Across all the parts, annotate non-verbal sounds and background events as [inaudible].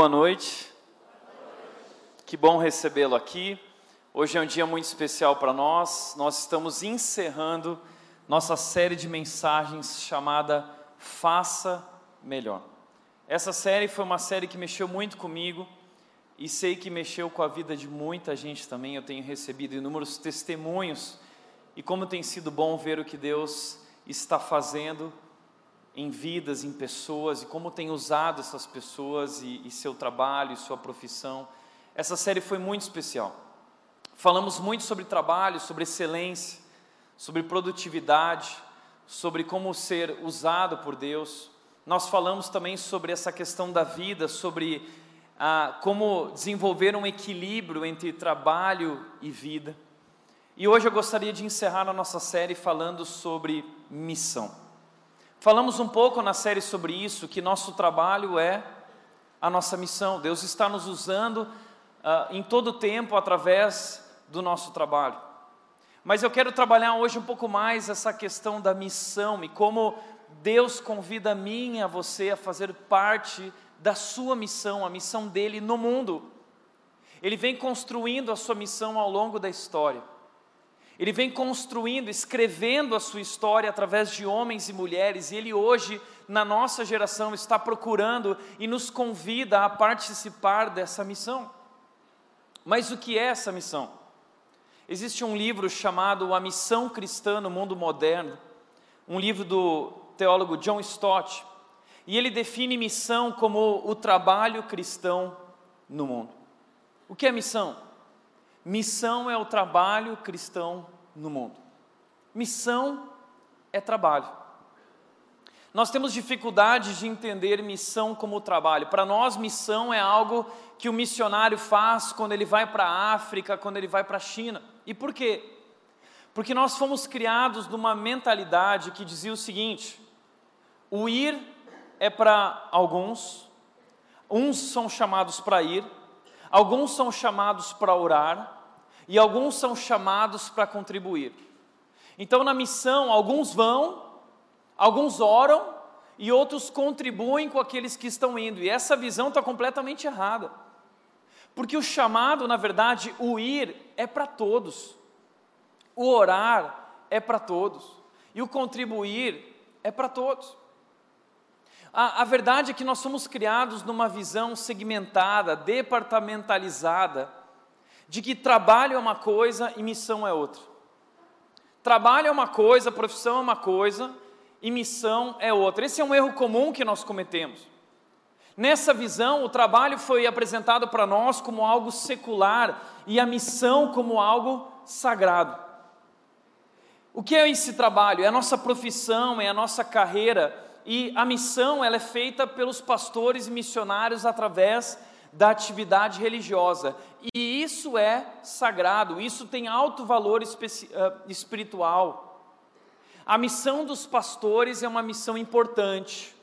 Boa noite. Que bom recebê-lo aqui. Hoje é um dia muito especial para nós. Nós estamos encerrando nossa série de mensagens chamada Faça Melhor. Essa série foi uma série que mexeu muito comigo e sei que mexeu com a vida de muita gente também. Eu tenho recebido inúmeros testemunhos e como tem sido bom ver o que Deus está fazendo em vidas, em pessoas e como tem usado essas pessoas e, e seu trabalho e sua profissão. Essa série foi muito especial. Falamos muito sobre trabalho, sobre excelência, sobre produtividade, sobre como ser usado por Deus. Nós falamos também sobre essa questão da vida, sobre ah, como desenvolver um equilíbrio entre trabalho e vida. E hoje eu gostaria de encerrar a nossa série falando sobre missão. Falamos um pouco na série sobre isso, que nosso trabalho é a nossa missão. Deus está nos usando uh, em todo o tempo através do nosso trabalho. Mas eu quero trabalhar hoje um pouco mais essa questão da missão e como Deus convida a mim e a você a fazer parte da sua missão, a missão dele no mundo. Ele vem construindo a sua missão ao longo da história. Ele vem construindo, escrevendo a sua história através de homens e mulheres, e ele hoje, na nossa geração, está procurando e nos convida a participar dessa missão. Mas o que é essa missão? Existe um livro chamado A Missão Cristã no Mundo Moderno, um livro do teólogo John Stott, e ele define missão como o trabalho cristão no mundo. O que é missão? Missão é o trabalho cristão no mundo. Missão é trabalho. Nós temos dificuldade de entender missão como trabalho. Para nós, missão é algo que o missionário faz quando ele vai para a África, quando ele vai para a China. E por quê? Porque nós fomos criados numa mentalidade que dizia o seguinte: o ir é para alguns, uns são chamados para ir, Alguns são chamados para orar e alguns são chamados para contribuir. Então, na missão, alguns vão, alguns oram e outros contribuem com aqueles que estão indo. E essa visão está completamente errada. Porque o chamado, na verdade, o ir é para todos, o orar é para todos e o contribuir é para todos. A, a verdade é que nós somos criados numa visão segmentada, departamentalizada, de que trabalho é uma coisa e missão é outra. Trabalho é uma coisa, profissão é uma coisa e missão é outra. Esse é um erro comum que nós cometemos. Nessa visão, o trabalho foi apresentado para nós como algo secular e a missão como algo sagrado. O que é esse trabalho? É a nossa profissão, é a nossa carreira, e a missão ela é feita pelos pastores e missionários através da atividade religiosa. E isso é sagrado, isso tem alto valor ah, espiritual. A missão dos pastores é uma missão importante.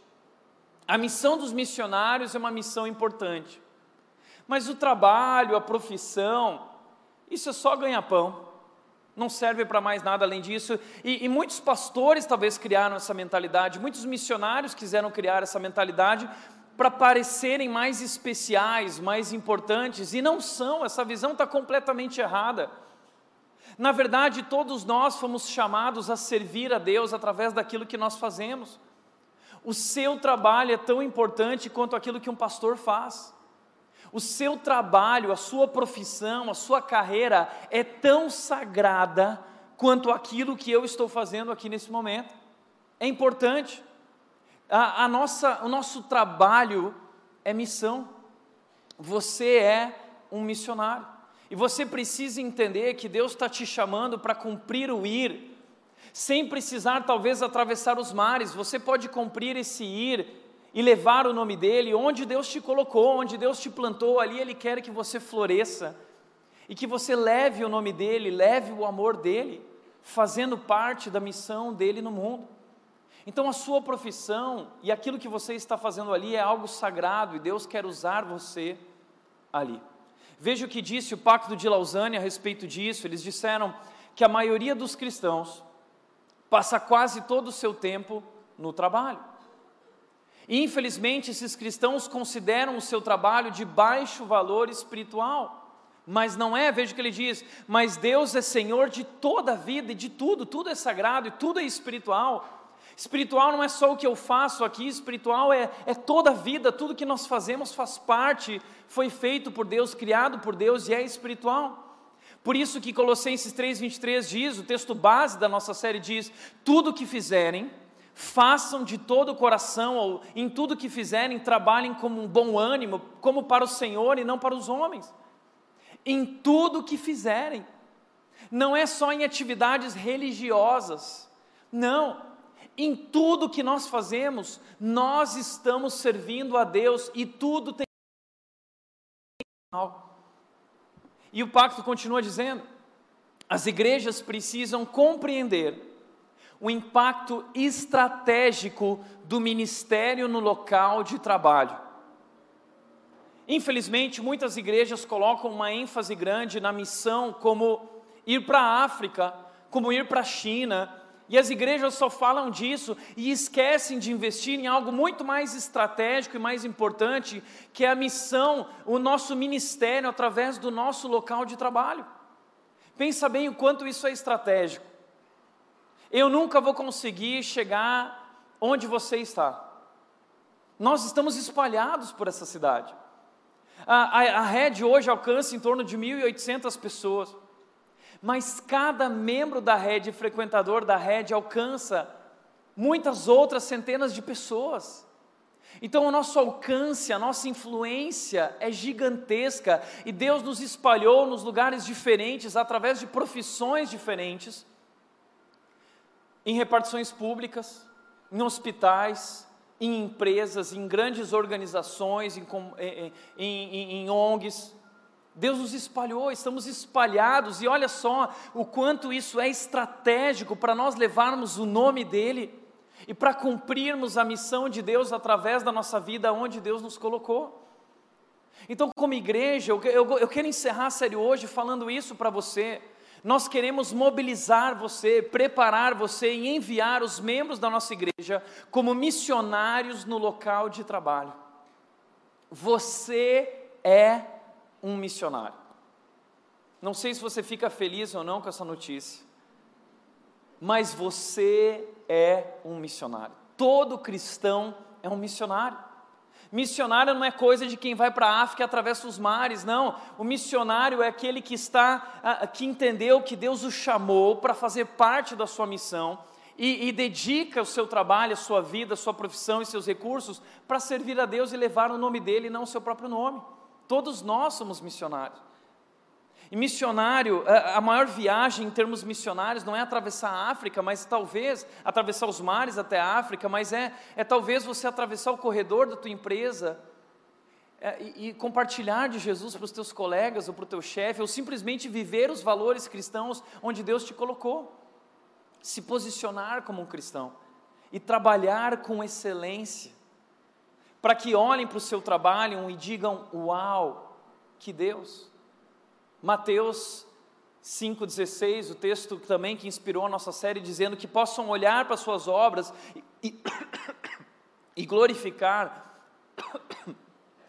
A missão dos missionários é uma missão importante. Mas o trabalho, a profissão, isso é só ganha-pão não serve para mais nada além disso. E, e, muitos pastores talvez criaram essa mentalidade, muitos missionários quiseram criar essa mentalidade para parecerem mais especiais, mais importantes, e não são, essa visão está completamente errada. Na verdade, todos nós fomos chamados a servir a Deus através daquilo que nós fazemos. O seu trabalho é tão importante quanto aquilo que um pastor faz. O seu trabalho, a sua profissão, a sua carreira é tão sagrada quanto aquilo que eu estou fazendo aqui nesse momento. É importante. A, a nossa, o nosso trabalho é missão. Você é um missionário. E você precisa entender que Deus está te chamando para cumprir o ir, sem precisar talvez atravessar os mares. Você pode cumprir esse ir e levar o nome dele, onde Deus te colocou, onde Deus te plantou, ali Ele quer que você floresça e que você leve o nome dele, leve o amor dele, fazendo parte da missão dele no mundo. Então a sua profissão e aquilo que você está fazendo ali é algo sagrado e Deus quer usar você ali. Veja o que disse o Pacto de Lausanne a respeito disso. Eles disseram que a maioria dos cristãos passa quase todo o seu tempo no trabalho. E, infelizmente, esses cristãos consideram o seu trabalho de baixo valor espiritual. Mas não é, veja o que ele diz: mas Deus é Senhor de toda a vida e de tudo, tudo é sagrado e tudo é espiritual. Espiritual não é só o que eu faço aqui, espiritual é, é toda a vida, tudo que nós fazemos faz parte, foi feito por Deus, criado por Deus e é espiritual. Por isso que Colossenses 3,23 diz, o texto base da nossa série diz: tudo que fizerem, façam de todo o coração, ou em tudo que fizerem, trabalhem com um bom ânimo, como para o Senhor e não para os homens em tudo que fizerem. Não é só em atividades religiosas. Não. Em tudo que nós fazemos, nós estamos servindo a Deus e tudo tem. E o pacto continua dizendo: as igrejas precisam compreender o impacto estratégico do ministério no local de trabalho. Infelizmente, muitas igrejas colocam uma ênfase grande na missão, como ir para a África, como ir para a China, e as igrejas só falam disso e esquecem de investir em algo muito mais estratégico e mais importante, que é a missão, o nosso ministério através do nosso local de trabalho. Pensa bem o quanto isso é estratégico. Eu nunca vou conseguir chegar onde você está. Nós estamos espalhados por essa cidade. A, a, a rede hoje alcança em torno de 1.800 pessoas, mas cada membro da rede, frequentador da rede, alcança muitas outras centenas de pessoas. Então, o nosso alcance, a nossa influência é gigantesca e Deus nos espalhou nos lugares diferentes, através de profissões diferentes, em repartições públicas, em hospitais, em empresas, em grandes organizações, em, em, em, em ONGs. Deus nos espalhou, estamos espalhados, e olha só o quanto isso é estratégico para nós levarmos o nome dEle e para cumprirmos a missão de Deus através da nossa vida onde Deus nos colocou. Então, como igreja, eu, eu, eu quero encerrar a série hoje falando isso para você. Nós queremos mobilizar você, preparar você e enviar os membros da nossa igreja como missionários no local de trabalho. Você é um missionário. Não sei se você fica feliz ou não com essa notícia, mas você é um missionário. Todo cristão é um missionário. Missionário não é coisa de quem vai para a África e atravessa os mares, não. O missionário é aquele que está, que entendeu que Deus o chamou para fazer parte da sua missão e, e, dedica o seu trabalho, a sua vida, a sua profissão e seus recursos para servir a Deus e levar o nome dele e não o seu próprio nome. Todos nós somos missionários. E missionário, a maior viagem em termos missionários não é atravessar a África, mas talvez atravessar os mares até a África, mas é, é talvez você atravessar o corredor da tua empresa é, e, e compartilhar de Jesus para os teus colegas ou para o teu chefe, ou simplesmente viver os valores cristãos onde Deus te colocou. Se posicionar como um cristão e trabalhar com excelência, para que olhem para o seu trabalho e digam: Uau, que Deus! Mateus 5,16, o texto também que inspirou a nossa série, dizendo que possam olhar para suas obras e, e [coughs] glorificar [coughs]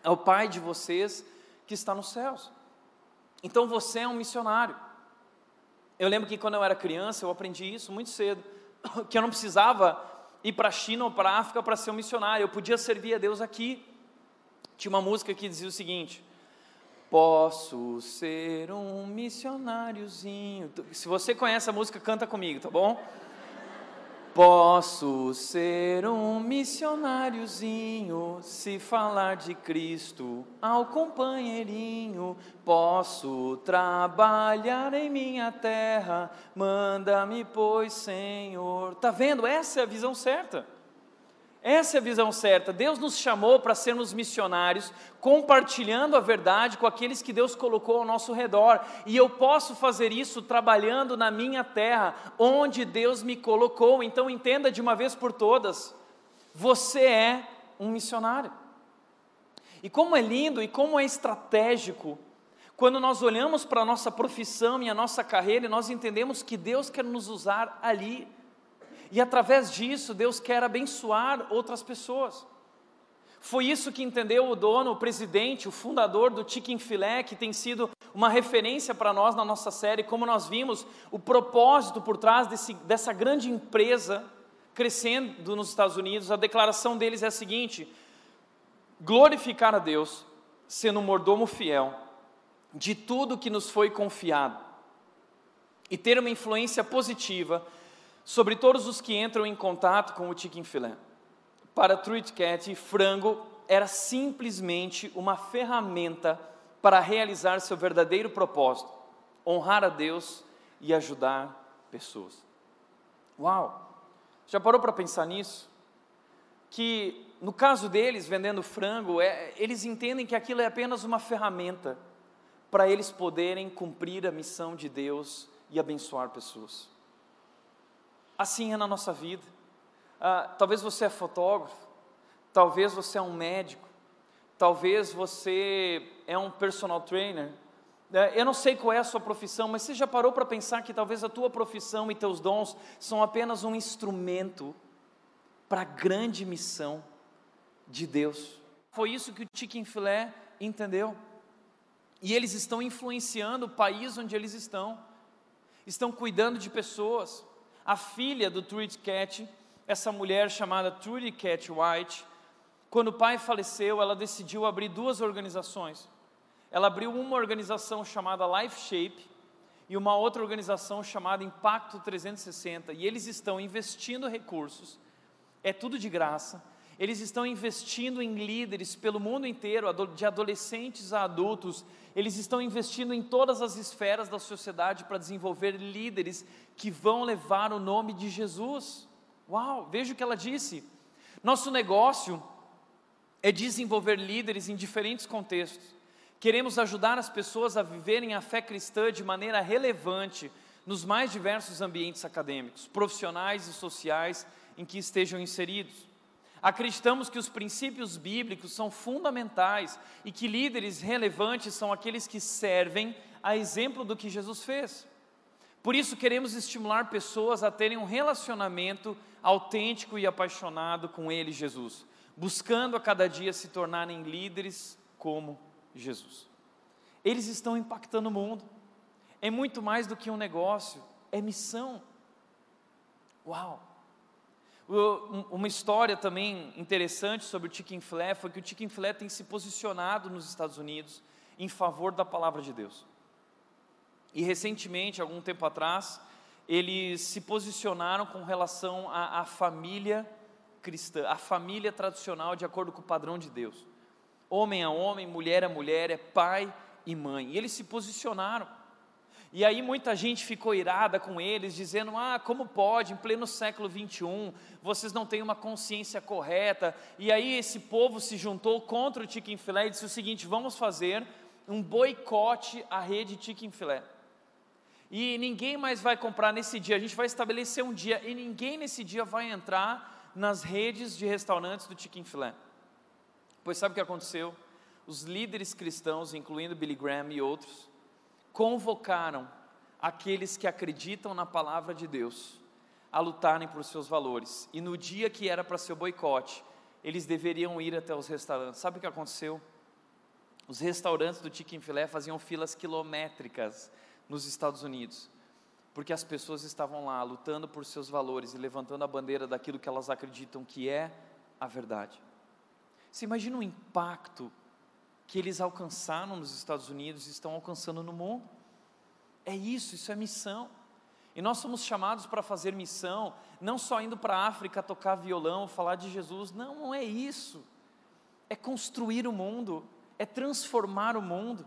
ao Pai de vocês que está nos céus. Então você é um missionário. Eu lembro que quando eu era criança, eu aprendi isso muito cedo, [coughs] que eu não precisava ir para a China ou para a África para ser um missionário, eu podia servir a Deus aqui. Tinha uma música que dizia o seguinte: Posso ser um missionáriozinho. Se você conhece a música, canta comigo, tá bom? Posso ser um missionáriozinho, se falar de Cristo ao companheirinho. Posso trabalhar em minha terra, manda-me, pois, Senhor. Tá vendo? Essa é a visão certa. Essa é a visão certa. Deus nos chamou para sermos missionários, compartilhando a verdade com aqueles que Deus colocou ao nosso redor. E eu posso fazer isso trabalhando na minha terra, onde Deus me colocou. Então entenda de uma vez por todas: você é um missionário. E como é lindo e como é estratégico quando nós olhamos para a nossa profissão e a nossa carreira e nós entendemos que Deus quer nos usar ali e através disso, Deus quer abençoar outras pessoas. Foi isso que entendeu o dono, o presidente, o fundador do Chicken Filé, que tem sido uma referência para nós na nossa série, como nós vimos o propósito por trás desse, dessa grande empresa crescendo nos Estados Unidos. A declaração deles é a seguinte: glorificar a Deus, sendo um mordomo fiel de tudo que nos foi confiado e ter uma influência positiva sobre todos os que entram em contato com o chicken filé. Para Truth Cat, frango era simplesmente uma ferramenta para realizar seu verdadeiro propósito, honrar a Deus e ajudar pessoas. Uau! Já parou para pensar nisso? Que no caso deles, vendendo frango, é, eles entendem que aquilo é apenas uma ferramenta para eles poderem cumprir a missão de Deus e abençoar pessoas. Assim é na nossa vida. Ah, talvez você é fotógrafo, talvez você é um médico, talvez você é um personal trainer. É, eu não sei qual é a sua profissão, mas você já parou para pensar que talvez a tua profissão e teus dons são apenas um instrumento para a grande missão de Deus? Foi isso que o Chicken Filé entendeu. E eles estão influenciando o país onde eles estão, estão cuidando de pessoas. A filha do Trudy Cat, essa mulher chamada Trudy Cat White, quando o pai faleceu, ela decidiu abrir duas organizações. Ela abriu uma organização chamada Life Shape e uma outra organização chamada Impacto 360. E eles estão investindo recursos, é tudo de graça, eles estão investindo em líderes pelo mundo inteiro, de adolescentes a adultos. Eles estão investindo em todas as esferas da sociedade para desenvolver líderes que vão levar o nome de Jesus. Uau, veja o que ela disse. Nosso negócio é desenvolver líderes em diferentes contextos. Queremos ajudar as pessoas a viverem a fé cristã de maneira relevante nos mais diversos ambientes acadêmicos, profissionais e sociais em que estejam inseridos. Acreditamos que os princípios bíblicos são fundamentais e que líderes relevantes são aqueles que servem a exemplo do que Jesus fez. Por isso, queremos estimular pessoas a terem um relacionamento autêntico e apaixonado com Ele, Jesus, buscando a cada dia se tornarem líderes como Jesus. Eles estão impactando o mundo, é muito mais do que um negócio, é missão. Uau! Uma história também interessante sobre o Chicken Filé foi que o Chicken Filé tem se posicionado nos Estados Unidos em favor da palavra de Deus. E recentemente, algum tempo atrás, eles se posicionaram com relação à, à família cristã, a família tradicional de acordo com o padrão de Deus. Homem a homem, mulher a mulher, é pai e mãe. E eles se posicionaram. E aí muita gente ficou irada com eles, dizendo: ah, como pode, em pleno século 21, vocês não têm uma consciência correta. E aí esse povo se juntou contra o Chicken Filé e disse o seguinte: vamos fazer um boicote à rede Chicken Filé. E ninguém mais vai comprar nesse dia, a gente vai estabelecer um dia, e ninguém nesse dia vai entrar nas redes de restaurantes do Chicken Filé. Pois sabe o que aconteceu? Os líderes cristãos, incluindo Billy Graham e outros, convocaram aqueles que acreditam na palavra de Deus a lutarem por seus valores. E no dia que era para ser o boicote, eles deveriam ir até os restaurantes. Sabe o que aconteceu? Os restaurantes do Chicken Filé faziam filas quilométricas nos Estados Unidos, porque as pessoas estavam lá lutando por seus valores e levantando a bandeira daquilo que elas acreditam que é a verdade. Você imagina o impacto que eles alcançaram nos Estados Unidos e estão alcançando no mundo. É isso, isso é missão. E nós somos chamados para fazer missão, não só indo para a África tocar violão, falar de Jesus, não, não é isso. É construir o mundo, é transformar o mundo.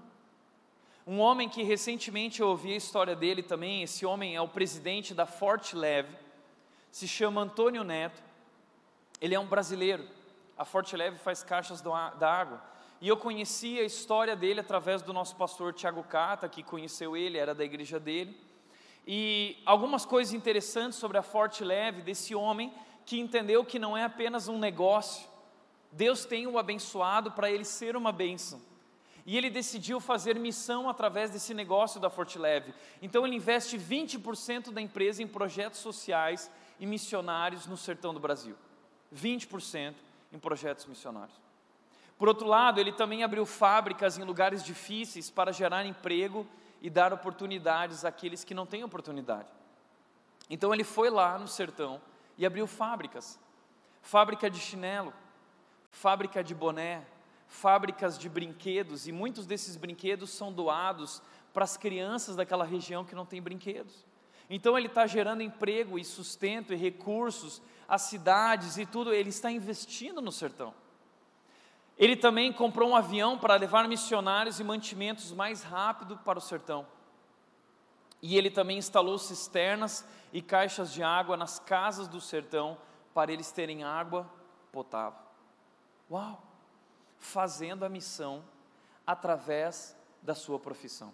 Um homem que recentemente eu ouvi a história dele também, esse homem é o presidente da Forte Leve, se chama Antônio Neto, ele é um brasileiro. A Forte Leve faz caixas da água. E eu conheci a história dele através do nosso pastor Tiago Cata, que conheceu ele, era da igreja dele. E algumas coisas interessantes sobre a Forte Leve desse homem que entendeu que não é apenas um negócio. Deus tem o abençoado para ele ser uma bênção. E ele decidiu fazer missão através desse negócio da Forte Leve. Então ele investe 20% da empresa em projetos sociais e missionários no sertão do Brasil. 20% em projetos missionários. Por outro lado, ele também abriu fábricas em lugares difíceis para gerar emprego e dar oportunidades àqueles que não têm oportunidade. Então ele foi lá no sertão e abriu fábricas fábrica de chinelo, fábrica de boné, fábricas de brinquedos, e muitos desses brinquedos são doados para as crianças daquela região que não tem brinquedos. Então ele está gerando emprego e sustento e recursos às cidades e tudo, ele está investindo no sertão. Ele também comprou um avião para levar missionários e mantimentos mais rápido para o sertão. E ele também instalou cisternas e caixas de água nas casas do sertão para eles terem água potável. Uau! Fazendo a missão através da sua profissão.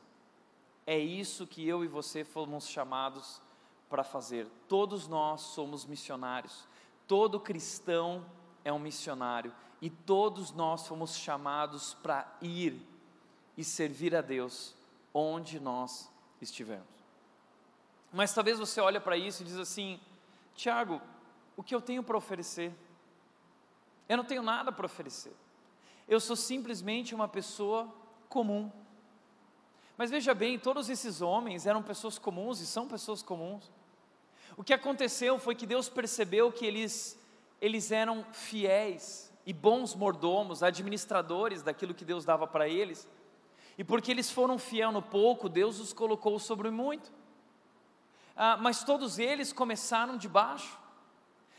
É isso que eu e você fomos chamados para fazer. Todos nós somos missionários. Todo cristão é um missionário e todos nós fomos chamados para ir e servir a Deus onde nós estivermos. Mas talvez você olhe para isso e diz assim: Tiago, o que eu tenho para oferecer? Eu não tenho nada para oferecer. Eu sou simplesmente uma pessoa comum. Mas veja bem, todos esses homens eram pessoas comuns e são pessoas comuns. O que aconteceu foi que Deus percebeu que eles, eles eram fiéis e bons mordomos, administradores daquilo que Deus dava para eles. E porque eles foram fiel no pouco, Deus os colocou sobre muito. Ah, mas todos eles começaram de baixo.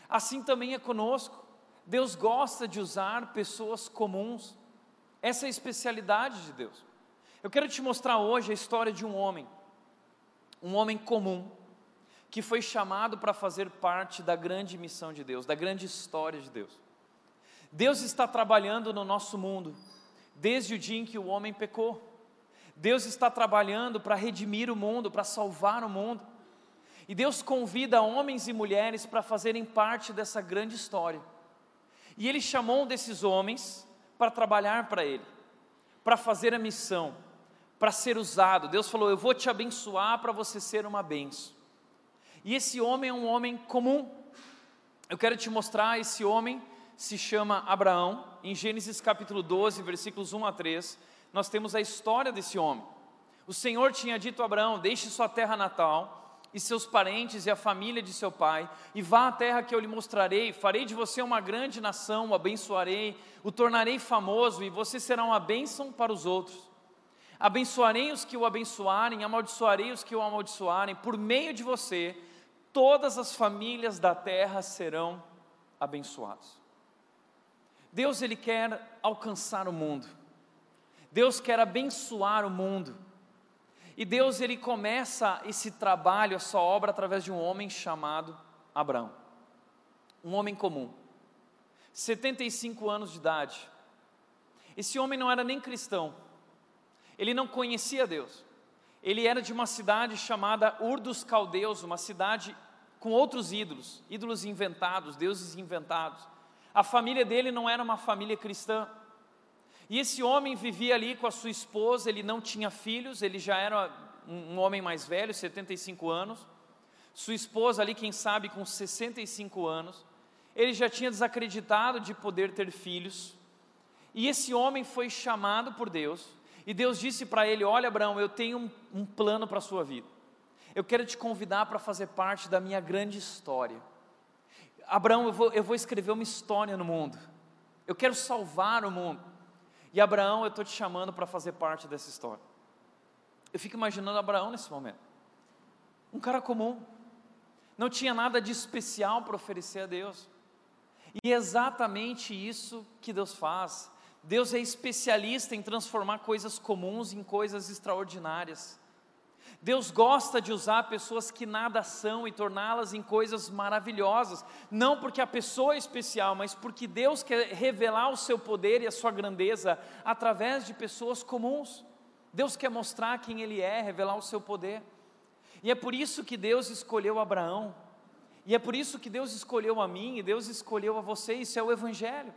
Assim também é conosco. Deus gosta de usar pessoas comuns. Essa é a especialidade de Deus. Eu quero te mostrar hoje a história de um homem, um homem comum, que foi chamado para fazer parte da grande missão de Deus, da grande história de Deus. Deus está trabalhando no nosso mundo desde o dia em que o homem pecou. Deus está trabalhando para redimir o mundo, para salvar o mundo. E Deus convida homens e mulheres para fazerem parte dessa grande história. E Ele chamou um desses homens para trabalhar para Ele, para fazer a missão para ser usado. Deus falou: Eu vou te abençoar para você ser uma benção. E esse homem é um homem comum. Eu quero te mostrar, esse homem se chama Abraão. Em Gênesis capítulo 12, versículos 1 a 3, nós temos a história desse homem. O Senhor tinha dito a Abraão: Deixe sua terra natal e seus parentes e a família de seu pai, e vá à terra que eu lhe mostrarei, farei de você uma grande nação, o abençoarei, o tornarei famoso, e você será uma bênção para os outros. Abençoarei os que o abençoarem, amaldiçoarei os que o amaldiçoarem, por meio de você, todas as famílias da terra serão abençoadas. Deus ele quer alcançar o mundo. Deus quer abençoar o mundo. E Deus ele começa esse trabalho, essa obra através de um homem chamado Abraão. Um homem comum. 75 anos de idade. Esse homem não era nem cristão ele não conhecia Deus. Ele era de uma cidade chamada Ur dos Caldeus, uma cidade com outros ídolos, ídolos inventados, deuses inventados. A família dele não era uma família cristã. E esse homem vivia ali com a sua esposa, ele não tinha filhos, ele já era um, homem mais velho, 75 anos. Sua esposa ali, quem sabe, com 65 anos. Ele já tinha desacreditado de poder ter filhos. E esse homem foi chamado por Deus e Deus disse para ele: Olha, Abraão, eu tenho um, um plano para a sua vida. Eu quero te convidar para fazer parte da minha grande história. Abraão, eu vou, eu vou escrever uma história no mundo. Eu quero salvar o mundo. E Abraão, eu estou te chamando para fazer parte dessa história. Eu fico imaginando Abraão nesse momento. Um cara comum. Não tinha nada de especial para oferecer a Deus. E é exatamente isso que Deus faz. Deus é especialista em transformar coisas comuns em coisas extraordinárias. Deus gosta de usar pessoas que nada são e torná-las em coisas maravilhosas, não porque a pessoa é especial, mas porque Deus quer revelar o seu poder e a sua grandeza através de pessoas comuns. Deus quer mostrar quem Ele é, revelar o seu poder. E é por isso que Deus escolheu Abraão, e é por isso que Deus escolheu a mim, e Deus escolheu a você, isso é o Evangelho.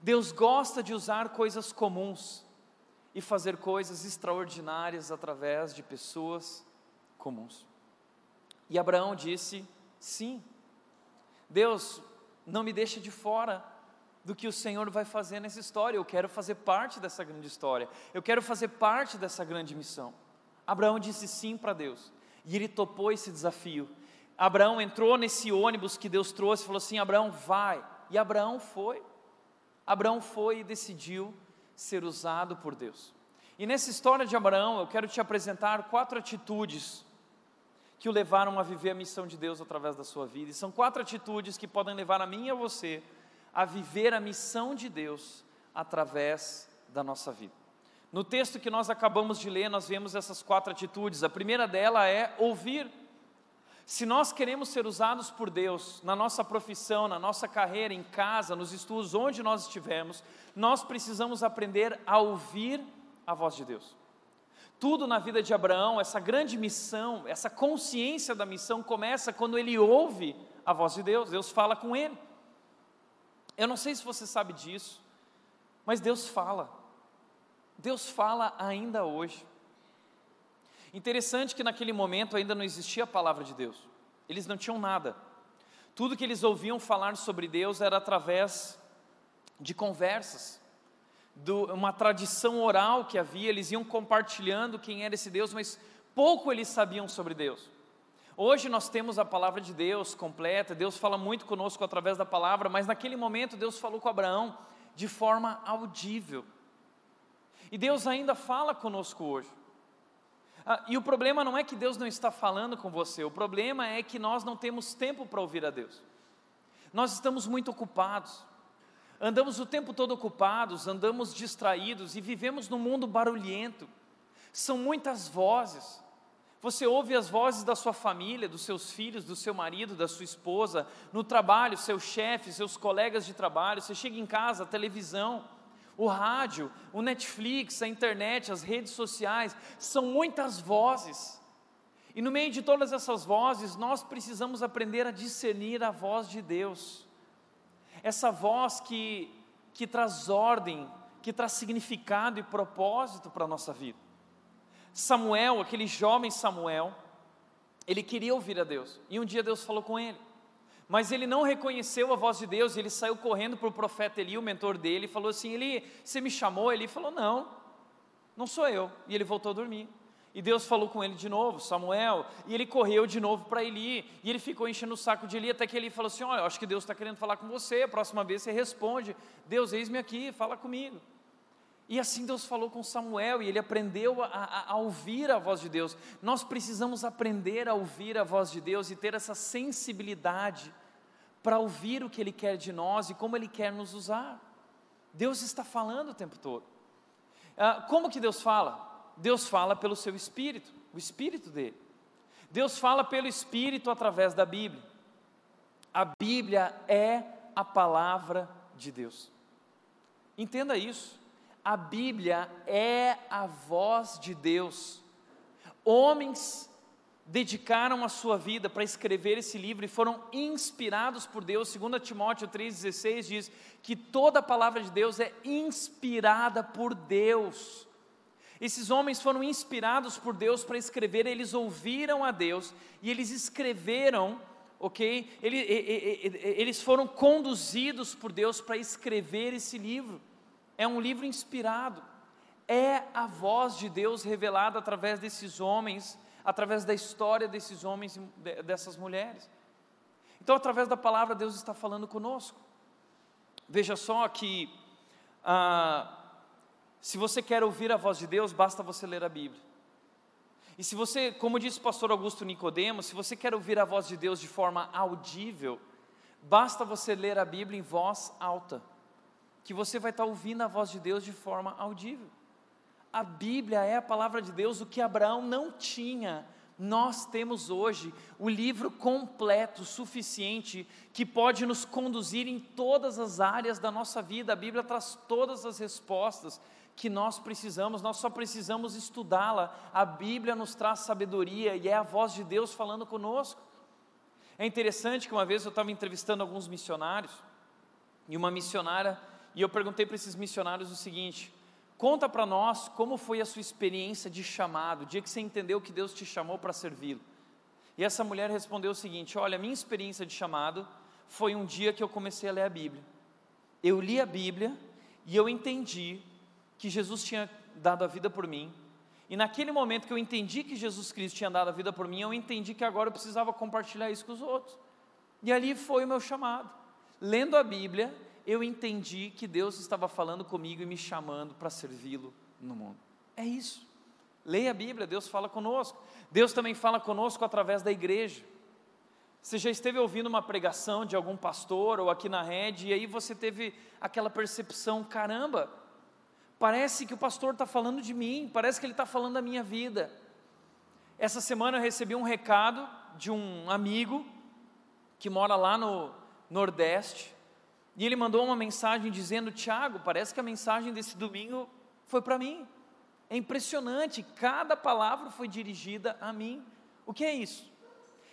Deus gosta de usar coisas comuns e fazer coisas extraordinárias através de pessoas comuns. E Abraão disse: Sim, Deus, não me deixa de fora do que o Senhor vai fazer nessa história. Eu quero fazer parte dessa grande história. Eu quero fazer parte dessa grande missão. Abraão disse sim para Deus e ele topou esse desafio. Abraão entrou nesse ônibus que Deus trouxe e falou assim: Abraão, vai. E Abraão foi. Abraão foi e decidiu ser usado por Deus. E nessa história de Abraão, eu quero te apresentar quatro atitudes que o levaram a viver a missão de Deus através da sua vida. E são quatro atitudes que podem levar a mim e a você a viver a missão de Deus através da nossa vida. No texto que nós acabamos de ler, nós vemos essas quatro atitudes. A primeira dela é ouvir. Se nós queremos ser usados por Deus na nossa profissão, na nossa carreira, em casa, nos estudos, onde nós estivermos, nós precisamos aprender a ouvir a voz de Deus. Tudo na vida de Abraão, essa grande missão, essa consciência da missão começa quando ele ouve a voz de Deus, Deus fala com ele. Eu não sei se você sabe disso, mas Deus fala. Deus fala ainda hoje. Interessante que naquele momento ainda não existia a palavra de Deus. Eles não tinham nada. Tudo que eles ouviam falar sobre Deus era através de conversas, de uma tradição oral que havia, eles iam compartilhando quem era esse Deus, mas pouco eles sabiam sobre Deus. Hoje nós temos a palavra de Deus completa, Deus fala muito conosco através da palavra, mas naquele momento Deus falou com Abraão de forma audível. E Deus ainda fala conosco hoje. Ah, e o problema não é que Deus não está falando com você, o problema é que nós não temos tempo para ouvir a Deus. Nós estamos muito ocupados, andamos o tempo todo ocupados, andamos distraídos e vivemos num mundo barulhento. São muitas vozes, você ouve as vozes da sua família, dos seus filhos, do seu marido, da sua esposa, no trabalho, seu chefe, seus colegas de trabalho. Você chega em casa, televisão, o rádio, o Netflix, a internet, as redes sociais, são muitas vozes. E no meio de todas essas vozes, nós precisamos aprender a discernir a voz de Deus. Essa voz que, que traz ordem, que traz significado e propósito para a nossa vida. Samuel, aquele jovem Samuel, ele queria ouvir a Deus, e um dia Deus falou com ele, mas ele não reconheceu a voz de Deus, ele saiu correndo para o profeta Eli, o mentor dele, e falou assim: Eli, você me chamou? Ele falou: Não, não sou eu, e ele voltou a dormir. E Deus falou com ele de novo, Samuel, e ele correu de novo para Eli, e ele ficou enchendo o saco de Eli, até que ele falou assim: Olha, acho que Deus está querendo falar com você, a próxima vez você responde: Deus, eis-me aqui, fala comigo. E assim Deus falou com Samuel e ele aprendeu a, a, a, ouvir a voz de Deus. Nós precisamos aprender a ouvir a voz de Deus e ter essa sensibilidade para ouvir o que Ele quer de nós e como Ele quer nos usar. Deus está falando o tempo todo. Ah, como que Deus fala? Deus fala pelo seu Espírito, o Espírito dele. Deus fala pelo Espírito através da Bíblia. A Bíblia é a palavra de Deus. Entenda isso. A Bíblia é a voz de Deus. Homens dedicaram a sua vida para escrever esse livro e foram inspirados por Deus. 2 Timóteo 3,16 diz que toda a palavra de Deus é inspirada por Deus. Esses homens foram inspirados por Deus para escrever, eles ouviram a Deus e eles escreveram, ok? Eles foram conduzidos por Deus para escrever esse livro é um livro inspirado, é a voz de Deus revelada através desses homens, através da história desses homens e dessas mulheres. Então, através da palavra, Deus está falando conosco. Veja só que, ah, se você quer ouvir a voz de Deus, basta você ler a Bíblia. E se você, como disse o pastor Augusto Nicodemo, se você quer ouvir a voz de Deus de forma audível, basta você ler a Bíblia em voz alta que você vai estar ouvindo a voz de Deus de forma audível. A Bíblia é a palavra de Deus, o que Abraão não tinha, nós temos hoje o livro completo, suficiente, que pode nos conduzir em todas as áreas da nossa vida. A Bíblia traz todas as respostas que nós precisamos, nós só precisamos estudá-la. A Bíblia nos traz sabedoria e é a voz de Deus falando conosco. É interessante que uma vez eu estava entrevistando alguns missionários, e uma missionária e eu perguntei para esses missionários o seguinte: conta para nós como foi a sua experiência de chamado, o dia que você entendeu que Deus te chamou para servi-lo. E essa mulher respondeu o seguinte: olha, minha experiência de chamado foi um dia que eu comecei a ler a Bíblia. eu li a Bíblia e eu entendi que Jesus tinha dado a vida por mim. E naquele momento que eu entendi que Jesus Cristo tinha dado a vida por mim, eu entendi que agora eu precisava compartilhar isso com os outros. E ali foi o meu chamado. Lendo a Bíblia, eu entendi que Deus estava falando comigo e me chamando para servi-lo no mundo. É isso. Leia a Bíblia, Deus fala conosco. Deus também fala conosco através da igreja. Você já esteve ouvindo uma pregação de algum pastor ou aqui na rede, e aí você teve aquela percepção: caramba, parece que o pastor está falando de mim, parece que ele está falando da minha vida. Essa semana eu recebi um recado de um amigo que mora lá no Nordeste, e ele mandou uma mensagem dizendo: Tiago, parece que a mensagem desse domingo foi para mim. É impressionante, cada palavra foi dirigida a mim. O que é isso?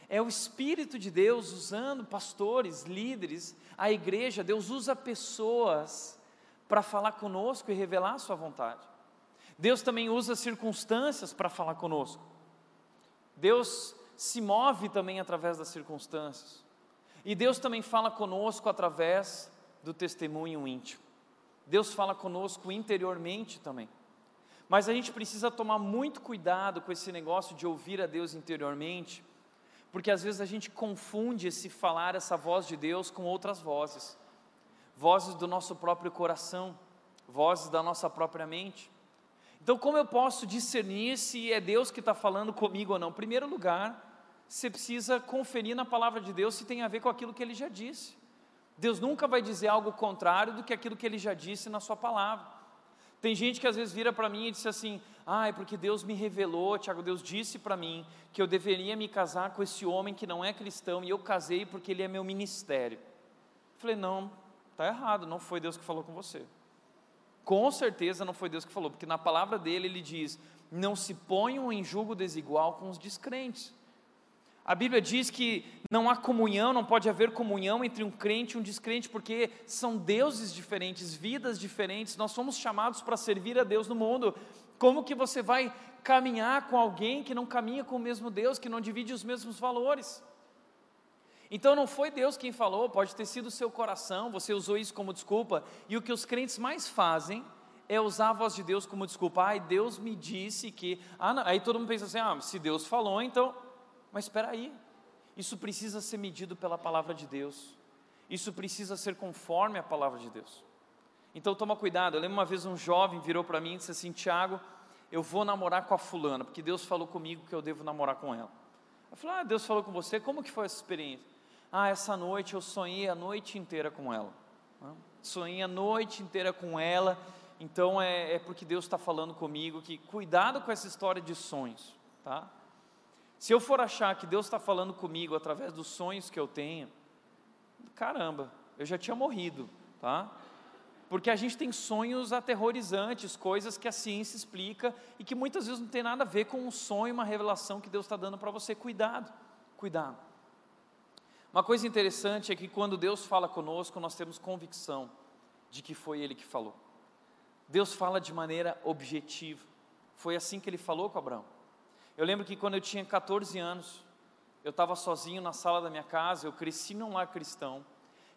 É o Espírito de Deus usando pastores, líderes, a igreja. Deus usa pessoas para falar conosco e revelar a Sua vontade. Deus também usa circunstâncias para falar conosco. Deus se move também através das circunstâncias. E Deus também fala conosco através do testemunho íntimo. Deus fala conosco interiormente também. Mas a gente precisa tomar muito cuidado com esse negócio de ouvir a Deus interiormente, porque às vezes a gente confunde esse falar, essa voz de Deus com outras vozes, vozes do nosso próprio coração, vozes da nossa própria mente. Então, como eu posso discernir se é Deus que está falando comigo ou não? Em primeiro lugar, você precisa conferir na palavra de Deus se tem a ver com aquilo que ele já disse. Deus nunca vai dizer algo contrário do que aquilo que ele já disse na sua palavra. Tem gente que às vezes vira para mim e diz assim: "Ah, é porque Deus me revelou, Tiago, Deus disse para mim que eu deveria me casar com esse homem que não é cristão e eu casei porque ele é meu ministério". Eu falei: "Não, tá errado, não foi Deus que falou com você". Com certeza não foi Deus que falou, porque na palavra dele ele diz: "Não se ponham em julgo desigual com os descrentes". A Bíblia diz que não há comunhão, não pode haver comunhão entre um crente e um descrente, porque são deuses diferentes, vidas diferentes. Nós somos chamados para servir a Deus no mundo. Como que você vai caminhar com alguém que não caminha com o mesmo Deus, que não divide os mesmos valores? Então não foi Deus quem falou, pode ter sido o seu coração, você usou isso como desculpa, e o que os crentes mais fazem é usar a voz de Deus como desculpa. Ai, Deus me disse que. Ah, não. Aí todo mundo pensa assim: ah, se Deus falou, então mas espera aí, isso precisa ser medido pela palavra de Deus. Isso precisa ser conforme a palavra de Deus. Então toma cuidado. Eu lembro uma vez um jovem virou para mim e disse assim: Tiago, eu vou namorar com a fulana, porque Deus falou comigo que eu devo namorar com ela. Eu falei: Ah, Deus falou com você, como que foi essa experiência? Ah, essa noite eu sonhei a noite inteira com ela. Sonhei a noite inteira com ela. Então é, é porque Deus está falando comigo que cuidado com essa história de sonhos, tá? Se eu for achar que Deus está falando comigo através dos sonhos que eu tenho, caramba, eu já tinha morrido, tá? Porque a gente tem sonhos aterrorizantes, coisas que a ciência explica e que muitas vezes não tem nada a ver com um sonho, uma revelação que Deus está dando para você. Cuidado, cuidado. Uma coisa interessante é que quando Deus fala conosco, nós temos convicção de que foi Ele que falou. Deus fala de maneira objetiva. Foi assim que Ele falou com Abraão. Eu lembro que quando eu tinha 14 anos, eu estava sozinho na sala da minha casa, eu cresci num lar cristão,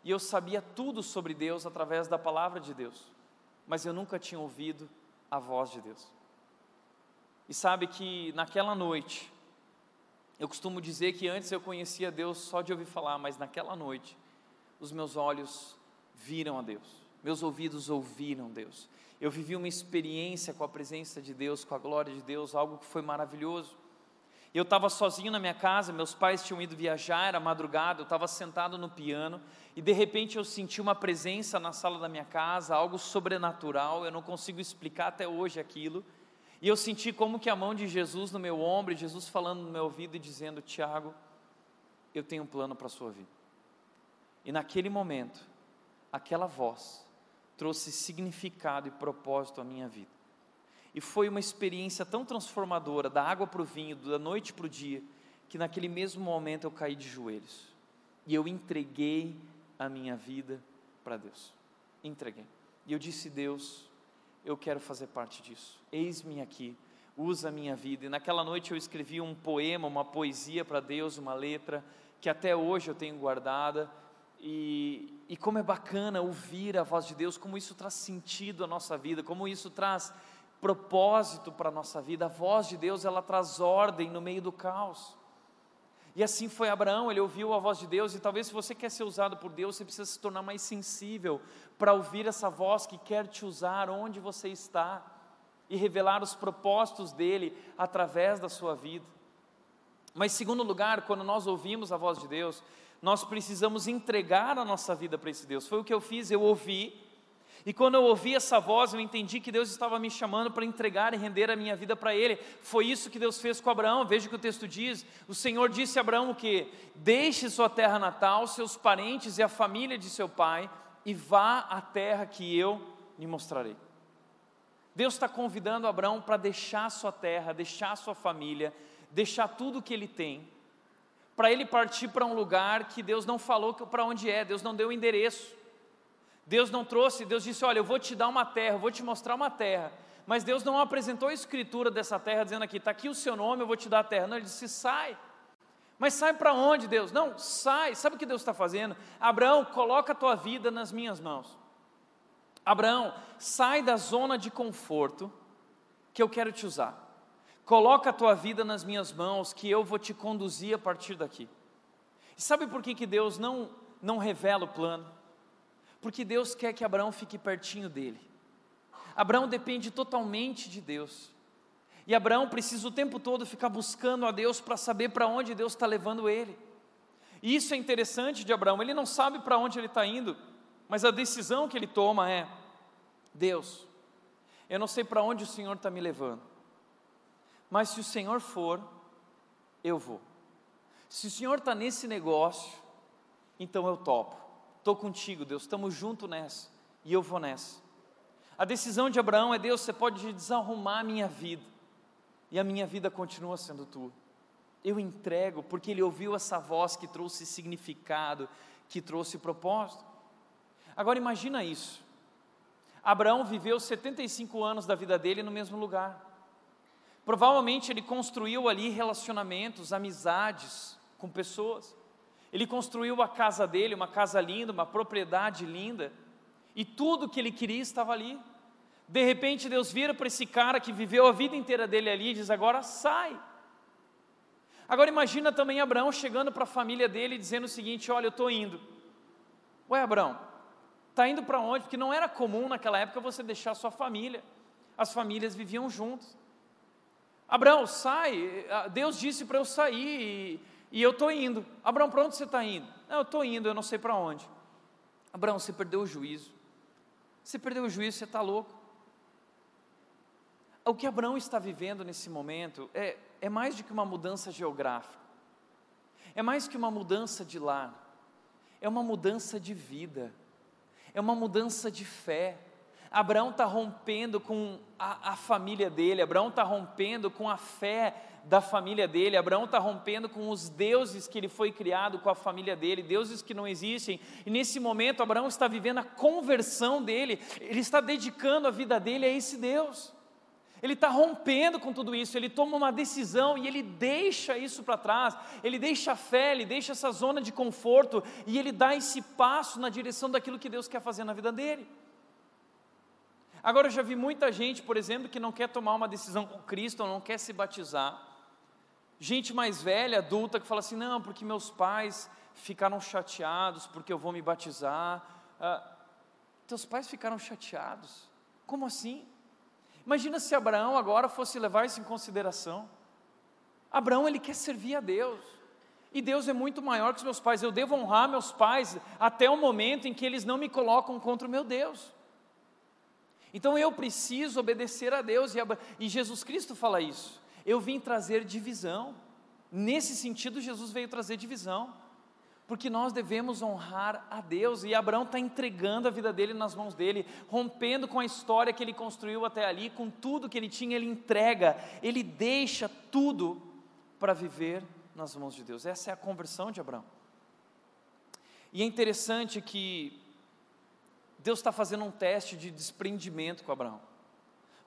e eu sabia tudo sobre Deus através da palavra de Deus, mas eu nunca tinha ouvido a voz de Deus. E sabe que naquela noite, eu costumo dizer que antes eu conhecia Deus só de ouvir falar, mas naquela noite, os meus olhos viram a Deus, meus ouvidos ouviram Deus, eu vivi uma experiência com a presença de Deus, com a glória de Deus, algo que foi maravilhoso. Eu estava sozinho na minha casa, meus pais tinham ido viajar, era madrugada, eu estava sentado no piano e de repente eu senti uma presença na sala da minha casa, algo sobrenatural, eu não consigo explicar até hoje aquilo. E eu senti como que a mão de Jesus no meu ombro, Jesus falando no meu ouvido e dizendo: Tiago, eu tenho um plano para a sua vida. E naquele momento, aquela voz trouxe significado e propósito à minha vida. E foi uma experiência tão transformadora, da água para o vinho, da noite para o dia, que naquele mesmo momento eu caí de joelhos. E eu entreguei a minha vida para Deus. Entreguei. E eu disse: Deus, eu quero fazer parte disso. Eis-me aqui, usa a minha vida. E naquela noite eu escrevi um poema, uma poesia para Deus, uma letra, que até hoje eu tenho guardada e, e como é bacana ouvir a voz de Deus, como isso traz sentido à nossa vida, como isso traz propósito para a nossa vida. A voz de Deus, ela traz ordem no meio do caos. E assim foi Abraão, ele ouviu a voz de Deus, e talvez se você quer ser usado por Deus, você precisa se tornar mais sensível para ouvir essa voz que quer te usar onde você está e revelar os propósitos dele através da sua vida. Mas, segundo lugar, quando nós ouvimos a voz de Deus, nós precisamos entregar a nossa vida para esse Deus. Foi o que eu fiz, eu ouvi, e quando eu ouvi essa voz, eu entendi que Deus estava me chamando para entregar e render a minha vida para Ele. Foi isso que Deus fez com Abraão. Veja o que o texto diz: o Senhor disse a Abraão o que? Deixe sua terra natal, seus parentes e a família de seu pai, e vá à terra que eu lhe mostrarei. Deus está convidando Abraão para deixar sua terra, deixar sua família, deixar tudo o que ele tem, para ele partir para um lugar que Deus não falou para onde é, Deus não deu o endereço. Deus não trouxe, Deus disse: Olha, eu vou te dar uma terra, eu vou te mostrar uma terra. Mas Deus não apresentou a escritura dessa terra dizendo aqui: Está aqui o seu nome, eu vou te dar a terra. Não, ele disse: Sai. Mas sai para onde, Deus? Não, sai. Sabe o que Deus está fazendo? Abraão, coloca a tua vida nas minhas mãos. Abraão, sai da zona de conforto que eu quero te usar. Coloca a tua vida nas minhas mãos que eu vou te conduzir a partir daqui. E sabe por que, que Deus não, não revela o plano? Porque Deus quer que Abraão fique pertinho dele. Abraão depende totalmente de Deus. E Abraão precisa o tempo todo ficar buscando a Deus para saber para onde Deus está levando ele. E isso é interessante de Abraão, ele não sabe para onde ele está indo, mas a decisão que ele toma é: Deus, eu não sei para onde o Senhor está me levando, mas se o Senhor for, eu vou. Se o Senhor está nesse negócio, então eu topo. Estou contigo, Deus, estamos juntos nessa, e eu vou nessa. A decisão de Abraão é: Deus, você pode desarrumar a minha vida, e a minha vida continua sendo tua. Eu entrego, porque ele ouviu essa voz que trouxe significado, que trouxe propósito. Agora imagina isso. Abraão viveu 75 anos da vida dele no mesmo lugar. Provavelmente ele construiu ali relacionamentos, amizades com pessoas. Ele construiu a casa dele, uma casa linda, uma propriedade linda, e tudo que ele queria estava ali. De repente Deus vira para esse cara que viveu a vida inteira dele ali e diz: agora sai. Agora imagina também Abraão chegando para a família dele e dizendo o seguinte: olha, eu estou indo. Ué, Abraão, está indo para onde? Porque não era comum naquela época você deixar sua família. As famílias viviam juntos. Abraão, sai. Deus disse para eu sair. E eu estou indo. Abraão, para onde você está indo? Não, eu estou indo, eu não sei para onde. Abraão, você perdeu o juízo. Você perdeu o juízo, você está louco. O que Abraão está vivendo nesse momento é, é mais do que uma mudança geográfica, é mais que uma mudança de lar, é uma mudança de vida, é uma mudança de fé. Abraão está rompendo com a, a família dele, Abraão está rompendo com a fé da família dele. Abraão está rompendo com os deuses que ele foi criado com a família dele, deuses que não existem. E nesse momento, Abraão está vivendo a conversão dele, ele está dedicando a vida dele a esse Deus. Ele está rompendo com tudo isso, ele toma uma decisão e ele deixa isso para trás, ele deixa a fé, ele deixa essa zona de conforto e ele dá esse passo na direção daquilo que Deus quer fazer na vida dele. Agora eu já vi muita gente, por exemplo, que não quer tomar uma decisão com Cristo ou não quer se batizar, Gente mais velha, adulta, que fala assim: não, porque meus pais ficaram chateados porque eu vou me batizar. Ah, teus pais ficaram chateados? Como assim? Imagina se Abraão agora fosse levar isso em consideração. Abraão, ele quer servir a Deus. E Deus é muito maior que os meus pais. Eu devo honrar meus pais até o momento em que eles não me colocam contra o meu Deus. Então eu preciso obedecer a Deus. E Jesus Cristo fala isso eu vim trazer divisão. Nesse sentido, Jesus veio trazer divisão, porque nós devemos honrar a Deus, e Abraão está entregando a vida dele nas mãos dele, rompendo com a história que ele construiu até ali, com tudo que ele tinha, ele entrega, ele deixa tudo para viver nas mãos de Deus. Essa é a conversão de Abraão. E é interessante que Deus está fazendo um teste de desprendimento com Abraão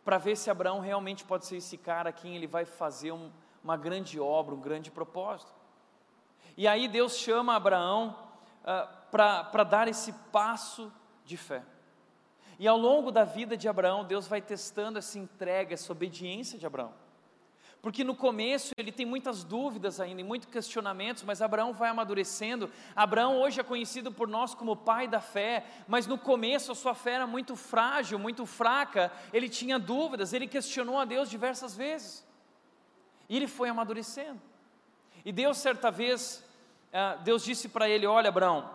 para ver se Abraão realmente pode ser esse cara a quem ele vai fazer um, uma grande obra, um grande propósito. E aí Deus chama Abraão uh, para dar esse passo de fé. E ao longo da vida de Abraão, Deus vai testando essa entrega, essa obediência de Abraão. Porque no começo ele tem muitas dúvidas ainda, e muitos questionamentos, mas Abraão vai amadurecendo. Abraão hoje é conhecido por nós como pai da fé, mas no começo a sua fé era muito frágil, muito fraca, ele tinha dúvidas, ele questionou a Deus diversas vezes. E ele foi amadurecendo. E Deus, certa vez, ah, Deus disse para ele: Olha, Abraão,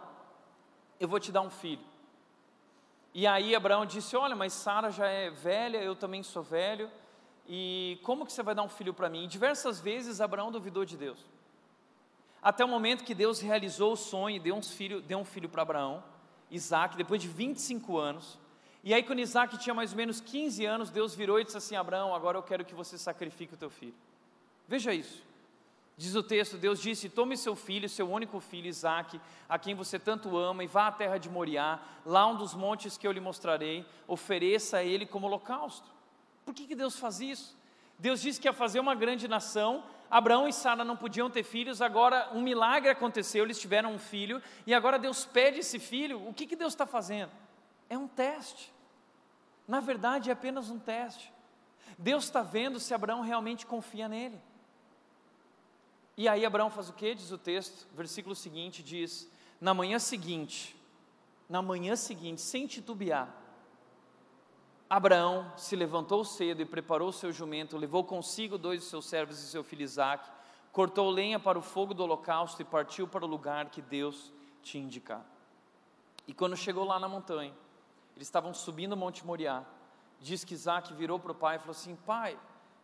eu vou te dar um filho. E aí Abraão disse: Olha, mas Sara já é velha, eu também sou velho e como que você vai dar um filho para mim? E diversas vezes Abraão duvidou de Deus. Até o momento que Deus realizou o sonho e deu um filho, deu um filho para Abraão, Isaac, depois de 25 anos. E aí, quando Isaac tinha mais ou menos 15 anos, Deus virou e disse assim: Abraão, agora eu quero que você sacrifique o teu filho. Veja isso. Diz o texto: Deus disse: Tome seu filho, seu único filho, Isaac, a quem você tanto ama, e vá à terra de Moriá, lá um dos montes que eu lhe mostrarei, ofereça a ele como holocausto. Por que, que Deus faz isso? Deus disse que ia fazer uma grande nação, Abraão e Sara não podiam ter filhos, agora um milagre aconteceu, eles tiveram um filho, e agora Deus pede esse filho, o que, que Deus está fazendo? É um teste. Na verdade, é apenas um teste. Deus está vendo se Abraão realmente confia nele. E aí Abraão faz o que? Diz o texto, versículo seguinte diz: Na manhã seguinte, na manhã seguinte, sem titubear, Abraão se levantou cedo e preparou seu jumento, levou consigo dois de seus servos e seu filho Isaque, cortou lenha para o fogo do holocausto e partiu para o lugar que Deus tinha indicado. E quando chegou lá na montanha, eles estavam subindo o Monte Moriá. Diz que Isaac virou para o pai e falou assim: Pai,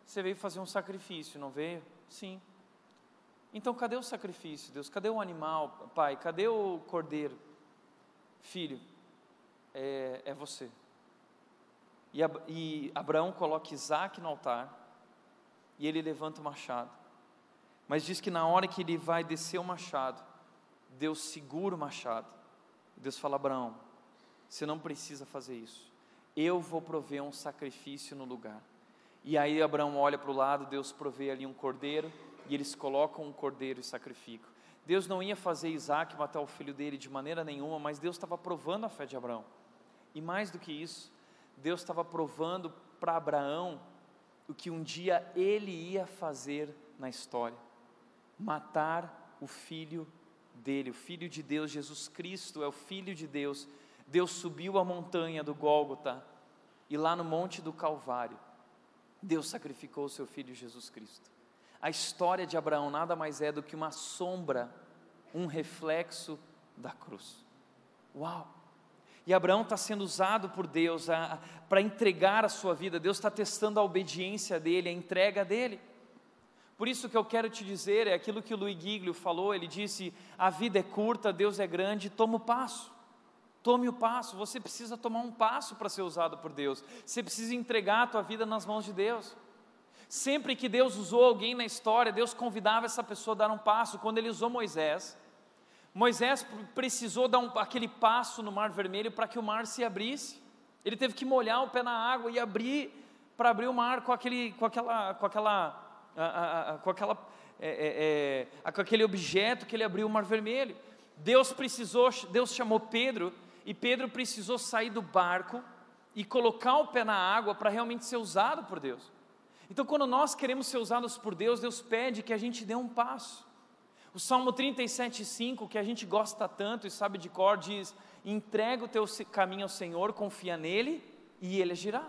você veio fazer um sacrifício, não veio? Sim. Então cadê o sacrifício, Deus? Cadê o animal, pai? Cadê o cordeiro? Filho, é, é você. E, Abraão coloca Isaac no altar e ele levanta o machado. Mas diz que na hora que ele vai descer o machado, Deus segura o machado. Deus fala: Abraão, você não precisa fazer isso. Eu vou prover um sacrifício no lugar. E aí Abraão olha para o lado, Deus provê ali um cordeiro, e eles colocam um cordeiro e sacrificam. Deus não ia fazer Isaac matar o filho dele de maneira nenhuma, mas Deus estava provando a fé de Abraão. E mais do que isso, Deus estava provando para Abraão o que um dia ele ia fazer na história: matar o filho dele, o filho de Deus, Jesus Cristo é o filho de Deus. Deus subiu a montanha do Gólgota e lá no monte do Calvário, Deus sacrificou o seu filho Jesus Cristo. A história de Abraão nada mais é do que uma sombra, um reflexo da cruz. Uau! E Abraão está sendo usado por Deus para entregar a sua vida. Deus está testando a obediência dele, a entrega dele. Por isso que eu quero te dizer é aquilo que o Luiz Giglio falou. Ele disse: a vida é curta, Deus é grande. Toma o passo. Tome o passo. Você precisa tomar um passo para ser usado por Deus. Você precisa entregar a tua vida nas mãos de Deus. Sempre que Deus usou alguém na história, Deus convidava essa pessoa a dar um passo. Quando Ele usou Moisés, Moisés precisou dar um, aquele passo no Mar Vermelho para que o mar se abrisse. Ele teve que molhar o pé na água e abrir para abrir o mar com aquele, com aquela, com aquela, com aquela, é, é, é, com aquele objeto que ele abriu o Mar Vermelho. Deus precisou, Deus chamou Pedro e Pedro precisou sair do barco e colocar o pé na água para realmente ser usado por Deus. Então, quando nós queremos ser usados por Deus, Deus pede que a gente dê um passo. O Salmo 37,5, que a gente gosta tanto e sabe de cor, diz: entrega o teu caminho ao Senhor, confia nele e ele agirá.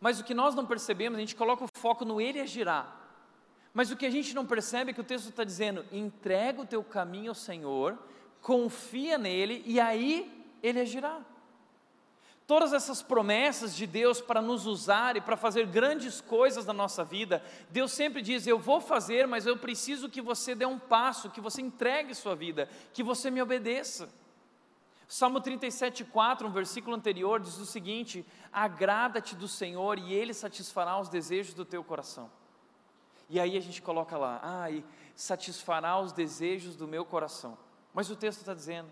Mas o que nós não percebemos, a gente coloca o foco no ele agirá. Mas o que a gente não percebe é que o texto está dizendo: entrega o teu caminho ao Senhor, confia nele e aí ele agirá. Todas essas promessas de Deus para nos usar e para fazer grandes coisas na nossa vida, Deus sempre diz: Eu vou fazer, mas eu preciso que você dê um passo, que você entregue sua vida, que você me obedeça. Salmo 37,4, um versículo anterior, diz o seguinte: Agrada-te do Senhor e Ele satisfará os desejos do teu coração. E aí a gente coloca lá: e satisfará os desejos do meu coração. Mas o texto está dizendo: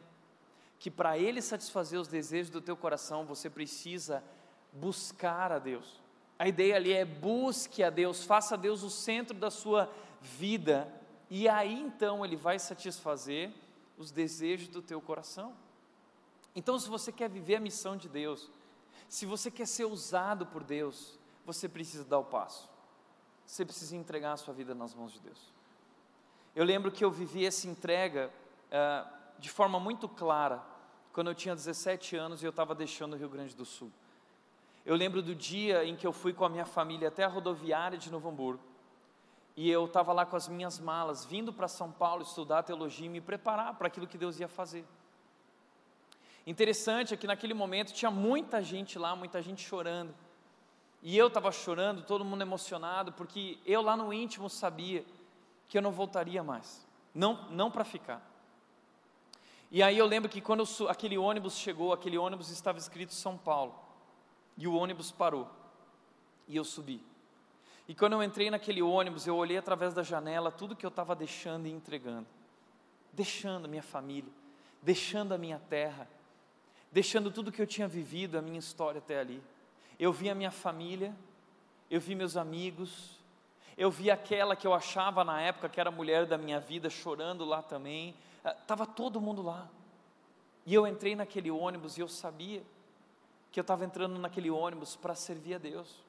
que para Ele satisfazer os desejos do teu coração, você precisa buscar a Deus. A ideia ali é busque a Deus, faça Deus o centro da sua vida, e aí então Ele vai satisfazer os desejos do teu coração. Então, se você quer viver a missão de Deus, se você quer ser usado por Deus, você precisa dar o passo. Você precisa entregar a sua vida nas mãos de Deus. Eu lembro que eu vivi essa entrega uh, de forma muito clara quando eu tinha 17 anos e eu estava deixando o Rio Grande do Sul. Eu lembro do dia em que eu fui com a minha família até a rodoviária de Novo Hamburgo. E eu estava lá com as minhas malas, vindo para São Paulo estudar teologia e me preparar para aquilo que Deus ia fazer. Interessante é que naquele momento tinha muita gente lá, muita gente chorando. E eu estava chorando, todo mundo emocionado, porque eu lá no íntimo sabia que eu não voltaria mais, não, não para ficar. E aí eu lembro que quando eu, aquele ônibus chegou, aquele ônibus estava escrito São Paulo, e o ônibus parou, e eu subi. E quando eu entrei naquele ônibus, eu olhei através da janela tudo que eu estava deixando e entregando, deixando a minha família, deixando a minha terra, deixando tudo que eu tinha vivido, a minha história até ali. Eu vi a minha família, eu vi meus amigos, eu vi aquela que eu achava na época que era a mulher da minha vida chorando lá também. Estava ah, todo mundo lá. E eu entrei naquele ônibus e eu sabia que eu estava entrando naquele ônibus para servir a Deus.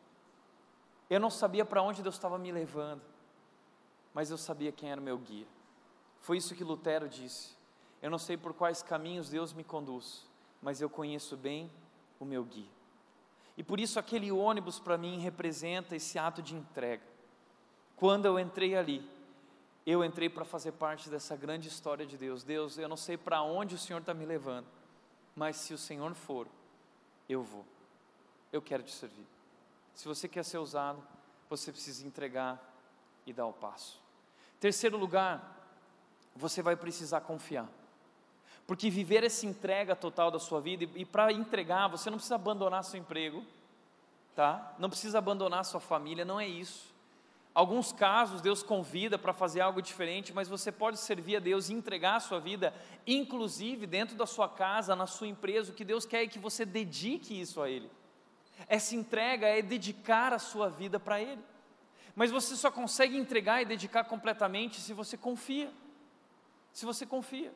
Eu não sabia para onde Deus estava me levando, mas eu sabia quem era o meu guia. Foi isso que Lutero disse. Eu não sei por quais caminhos Deus me conduz, mas eu conheço bem o meu guia. E por isso aquele ônibus para mim representa esse ato de entrega. Quando eu entrei ali, eu entrei para fazer parte dessa grande história de Deus. Deus, eu não sei para onde o Senhor está me levando, mas se o Senhor for, eu vou. Eu quero te servir. Se você quer ser usado, você precisa entregar e dar o passo. Terceiro lugar, você vai precisar confiar. Porque viver essa entrega total da sua vida, e, e para entregar, você não precisa abandonar seu emprego, tá? Não precisa abandonar sua família, não é isso. Alguns casos Deus convida para fazer algo diferente, mas você pode servir a Deus e entregar a sua vida, inclusive dentro da sua casa, na sua empresa. O que Deus quer é que você dedique isso a Ele. Essa entrega é dedicar a sua vida para Ele. Mas você só consegue entregar e dedicar completamente se você confia. Se você confia.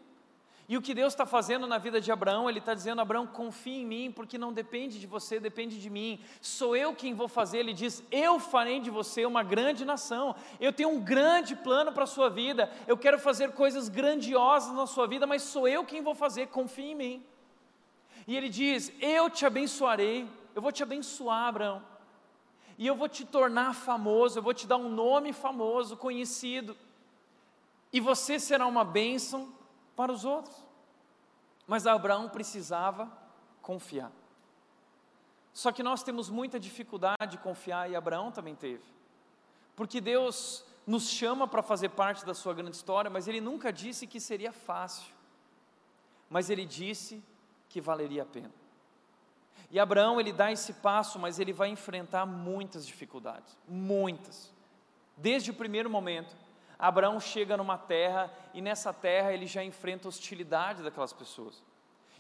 E o que Deus está fazendo na vida de Abraão, Ele está dizendo: Abraão, confia em mim, porque não depende de você, depende de mim. Sou eu quem vou fazer. Ele diz: Eu farei de você uma grande nação. Eu tenho um grande plano para a sua vida. Eu quero fazer coisas grandiosas na sua vida, mas sou eu quem vou fazer. Confia em mim. E Ele diz: Eu te abençoarei. Eu vou te abençoar, Abraão. E eu vou te tornar famoso. Eu vou te dar um nome famoso, conhecido. E você será uma bênção para os outros. Mas Abraão precisava confiar. Só que nós temos muita dificuldade de confiar e Abraão também teve. Porque Deus nos chama para fazer parte da sua grande história, mas ele nunca disse que seria fácil. Mas ele disse que valeria a pena. E Abraão, ele dá esse passo, mas ele vai enfrentar muitas dificuldades, muitas. Desde o primeiro momento, Abraão chega numa terra e nessa terra ele já enfrenta hostilidade daquelas pessoas.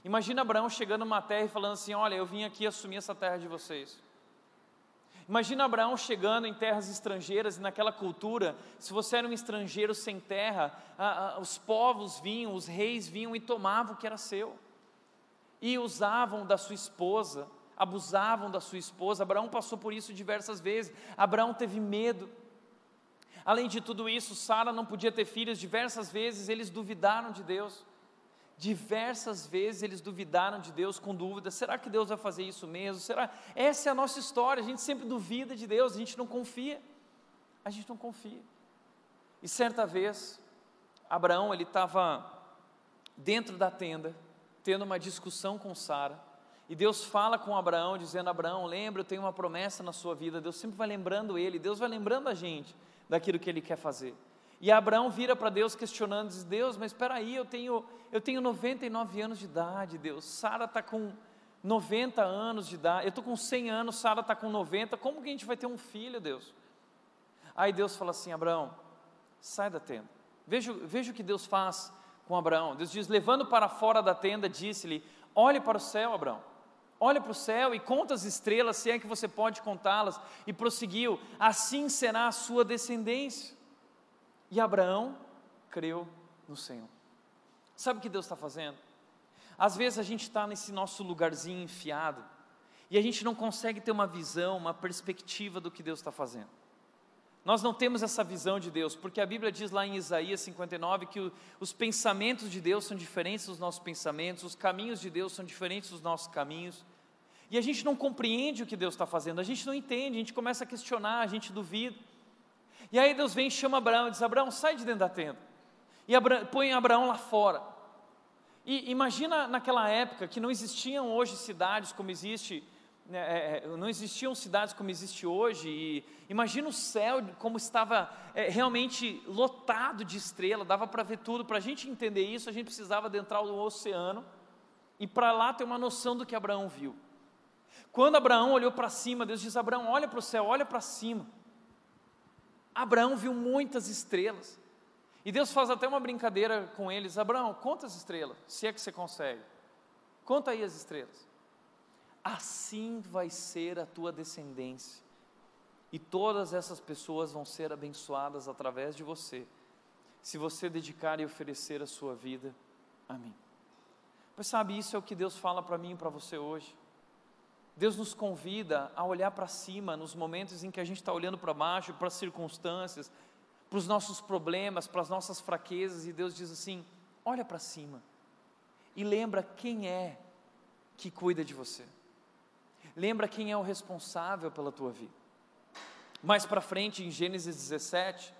Imagina Abraão chegando numa terra e falando assim: Olha, eu vim aqui assumir essa terra de vocês. Imagina Abraão chegando em terras estrangeiras e naquela cultura, se você era um estrangeiro sem terra, a, a, os povos vinham, os reis vinham e tomavam o que era seu, e usavam da sua esposa, abusavam da sua esposa. Abraão passou por isso diversas vezes. Abraão teve medo. Além de tudo isso, Sara não podia ter filhos, diversas vezes eles duvidaram de Deus. Diversas vezes eles duvidaram de Deus com dúvida: será que Deus vai fazer isso mesmo? Será? Essa é a nossa história. A gente sempre duvida de Deus, a gente não confia. A gente não confia. E certa vez, Abraão ele estava dentro da tenda, tendo uma discussão com Sara. E Deus fala com Abraão, dizendo: Abraão, lembra, eu tenho uma promessa na sua vida. Deus sempre vai lembrando ele, Deus vai lembrando a gente daquilo que ele quer fazer. E Abraão vira para Deus questionando, diz: Deus, mas espera aí, eu tenho, eu tenho 99 anos de idade, Deus. Sara está com 90 anos de idade, eu estou com 100 anos, Sara está com 90, como que a gente vai ter um filho, Deus? Aí Deus fala assim: Abraão, sai da tenda. Veja, veja o que Deus faz com Abraão. Deus diz: levando para fora da tenda, disse-lhe: Olhe para o céu, Abraão. Olha para o céu e conta as estrelas, se é que você pode contá-las. E prosseguiu: assim será a sua descendência. E Abraão creu no Senhor. Sabe o que Deus está fazendo? Às vezes a gente está nesse nosso lugarzinho enfiado e a gente não consegue ter uma visão, uma perspectiva do que Deus está fazendo. Nós não temos essa visão de Deus, porque a Bíblia diz lá em Isaías 59 que o, os pensamentos de Deus são diferentes dos nossos pensamentos, os caminhos de Deus são diferentes dos nossos caminhos. E a gente não compreende o que Deus está fazendo, a gente não entende, a gente começa a questionar, a gente duvida. E aí Deus vem e chama Abraão e diz: Abraão, sai de dentro da tenda. E Abra põe Abraão lá fora. E imagina naquela época que não existiam hoje cidades como existe é, é, não existiam cidades como existe hoje, e imagina o céu como estava é, realmente lotado de estrelas, dava para ver tudo. Para a gente entender isso, a gente precisava adentrar o oceano e para lá ter uma noção do que Abraão viu. Quando Abraão olhou para cima, Deus diz: Abraão, olha para o céu, olha para cima. Abraão viu muitas estrelas. E Deus faz até uma brincadeira com eles: Abraão, conta as estrelas, se é que você consegue. Conta aí as estrelas assim vai ser a tua descendência. E todas essas pessoas vão ser abençoadas através de você, se você dedicar e oferecer a sua vida a mim. Pois sabe, isso é o que Deus fala para mim e para você hoje. Deus nos convida a olhar para cima nos momentos em que a gente está olhando para baixo, para as circunstâncias, para os nossos problemas, para as nossas fraquezas, e Deus diz assim: olha para cima e lembra quem é que cuida de você. Lembra quem é o responsável pela tua vida. Mais para frente, em Gênesis 17,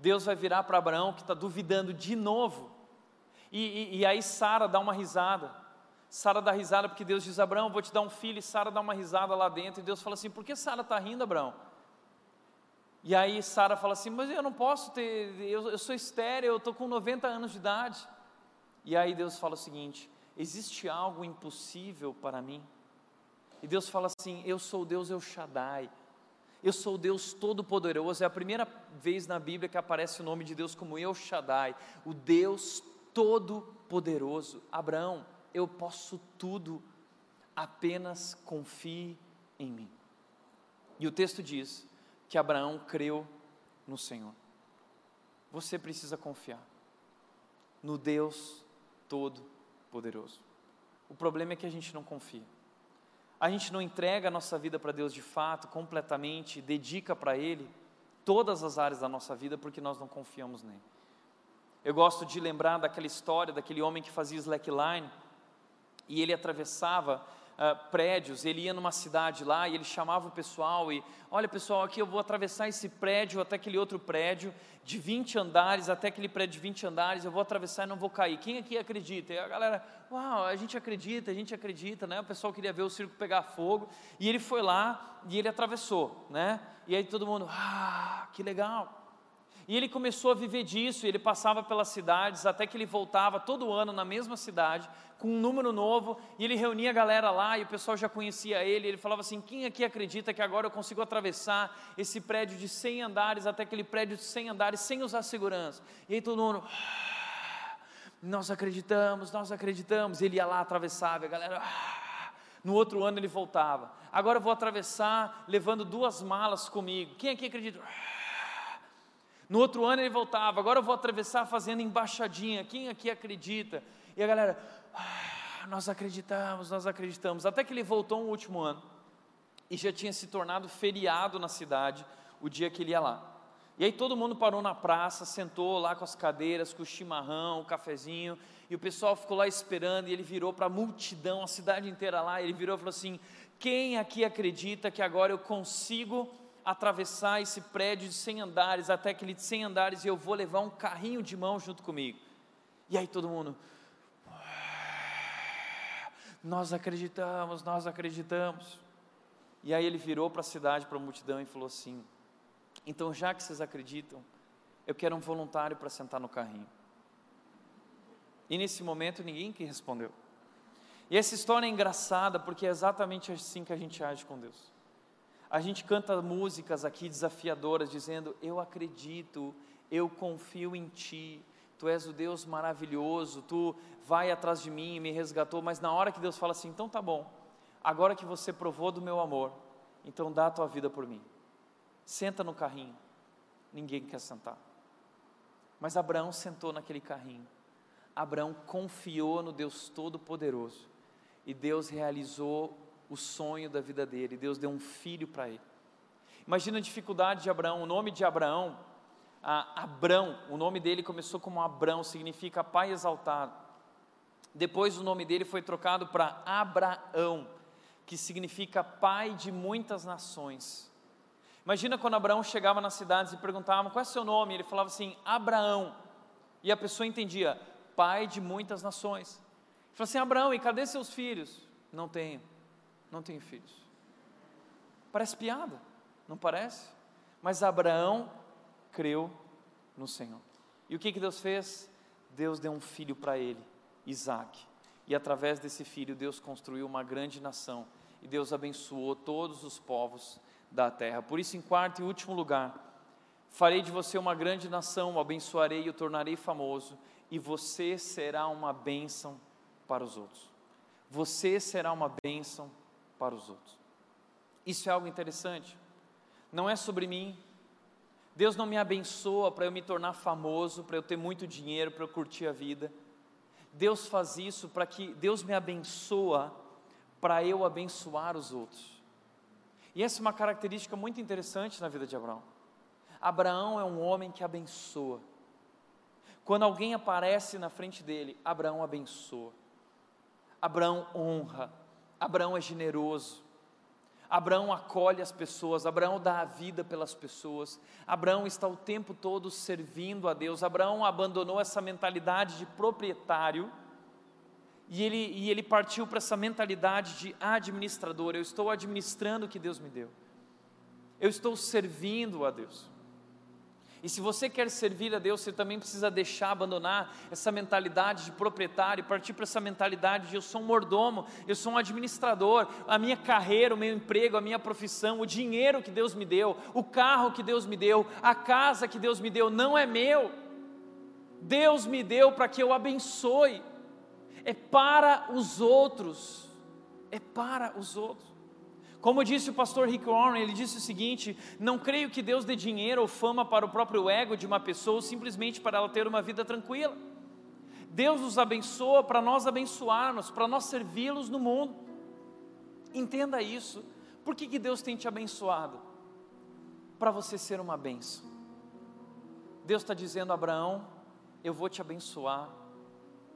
Deus vai virar para Abraão que está duvidando de novo. E, e, e aí Sara dá uma risada. Sara dá risada porque Deus diz: Abraão, vou te dar um filho. E Sara dá uma risada lá dentro. E Deus fala assim: Por que Sara está rindo, Abraão? E aí Sara fala assim: Mas eu não posso ter, eu, eu sou estéreo, eu estou com 90 anos de idade. E aí Deus fala o seguinte: Existe algo impossível para mim? E Deus fala assim: Eu sou Deus El Shaddai. Eu sou Deus Todo-Poderoso. É a primeira vez na Bíblia que aparece o nome de Deus como El Shaddai, o Deus Todo-Poderoso. Abraão, eu posso tudo, apenas confie em mim. E o texto diz que Abraão creu no Senhor. Você precisa confiar no Deus Todo-Poderoso. O problema é que a gente não confia a gente não entrega a nossa vida para Deus de fato, completamente, dedica para Ele todas as áreas da nossa vida porque nós não confiamos nele. Eu gosto de lembrar daquela história daquele homem que fazia slackline e ele atravessava uh, prédios, ele ia numa cidade lá e ele chamava o pessoal e, olha pessoal, aqui eu vou atravessar esse prédio até aquele outro prédio de 20 andares, até aquele prédio de 20 andares, eu vou atravessar e não vou cair. Quem aqui acredita? E a galera, uau, a gente acredita, a gente acredita, né? O pessoal queria ver o circo pegar fogo e ele foi lá e ele atravessou, né? E aí todo mundo, ah, que legal. E ele começou a viver disso, ele passava pelas cidades, até que ele voltava todo ano na mesma cidade, com um número novo, e ele reunia a galera lá, e o pessoal já conhecia ele, ele falava assim, quem aqui acredita que agora eu consigo atravessar esse prédio de 100 andares, até aquele prédio de 100 andares, sem usar segurança? E aí todo mundo, ah, nós acreditamos, nós acreditamos, ele ia lá, atravessava, a galera, ah, no outro ano ele voltava, agora eu vou atravessar levando duas malas comigo, quem aqui acredita? No outro ano ele voltava, agora eu vou atravessar fazendo embaixadinha. Quem aqui acredita? E a galera, ah, nós acreditamos, nós acreditamos. Até que ele voltou no último ano e já tinha se tornado feriado na cidade o dia que ele ia lá. E aí todo mundo parou na praça, sentou lá com as cadeiras, com o chimarrão, o cafezinho, e o pessoal ficou lá esperando, e ele virou para a multidão, a cidade inteira lá, ele virou e falou assim: Quem aqui acredita que agora eu consigo atravessar esse prédio de 100 andares até aquele de 100 andares e eu vou levar um carrinho de mão junto comigo. E aí todo mundo, nós acreditamos, nós acreditamos. E aí ele virou para a cidade, para a multidão e falou assim: então já que vocês acreditam, eu quero um voluntário para sentar no carrinho. E nesse momento ninguém que respondeu. E essa história é engraçada porque é exatamente assim que a gente age com Deus. A gente canta músicas aqui desafiadoras, dizendo: Eu acredito, eu confio em Ti, Tu és o Deus maravilhoso, Tu vai atrás de mim e me resgatou. Mas na hora que Deus fala assim: Então tá bom, agora que você provou do meu amor, então dá a tua vida por mim. Senta no carrinho. Ninguém quer sentar. Mas Abraão sentou naquele carrinho. Abraão confiou no Deus Todo-Poderoso e Deus realizou o sonho da vida dele. Deus deu um filho para ele. Imagina a dificuldade de Abraão. O nome de Abraão, Abrão, o nome dele começou como Abrão, significa pai exaltado. Depois o nome dele foi trocado para Abraão, que significa pai de muitas nações. Imagina quando Abraão chegava nas cidades e perguntavam qual é seu nome, ele falava assim, Abraão. E a pessoa entendia, pai de muitas nações. Ele falou assim: Abraão, e cadê seus filhos? Não tenho, não tenho filhos. Parece piada, não parece? Mas Abraão creu no Senhor. E o que, que Deus fez? Deus deu um filho para ele, Isaac. E através desse filho, Deus construiu uma grande nação. E Deus abençoou todos os povos da terra. Por isso, em quarto e último lugar, farei de você uma grande nação, o abençoarei e o tornarei famoso, e você será uma bênção para os outros. Você será uma bênção para os outros. Isso é algo interessante. Não é sobre mim. Deus não me abençoa para eu me tornar famoso, para eu ter muito dinheiro, para eu curtir a vida. Deus faz isso para que Deus me abençoa para eu abençoar os outros. E essa é uma característica muito interessante na vida de Abraão. Abraão é um homem que abençoa. Quando alguém aparece na frente dele, Abraão abençoa. Abraão honra. Abraão é generoso. Abraão acolhe as pessoas, Abraão dá a vida pelas pessoas, Abraão está o tempo todo servindo a Deus, Abraão abandonou essa mentalidade de proprietário e ele, e ele partiu para essa mentalidade de administrador. Eu estou administrando o que Deus me deu, eu estou servindo a Deus. E se você quer servir a Deus, você também precisa deixar, abandonar essa mentalidade de proprietário, partir para essa mentalidade de eu sou um mordomo, eu sou um administrador, a minha carreira, o meu emprego, a minha profissão, o dinheiro que Deus me deu, o carro que Deus me deu, a casa que Deus me deu, não é meu. Deus me deu para que eu abençoe, é para os outros, é para os outros. Como disse o pastor Rick Warren, ele disse o seguinte: Não creio que Deus dê dinheiro ou fama para o próprio ego de uma pessoa simplesmente para ela ter uma vida tranquila. Deus nos abençoa para nós abençoarmos, para nós servi-los no mundo. Entenda isso. Por que, que Deus tem te abençoado? Para você ser uma benção. Deus está dizendo a Abraão: Eu vou te abençoar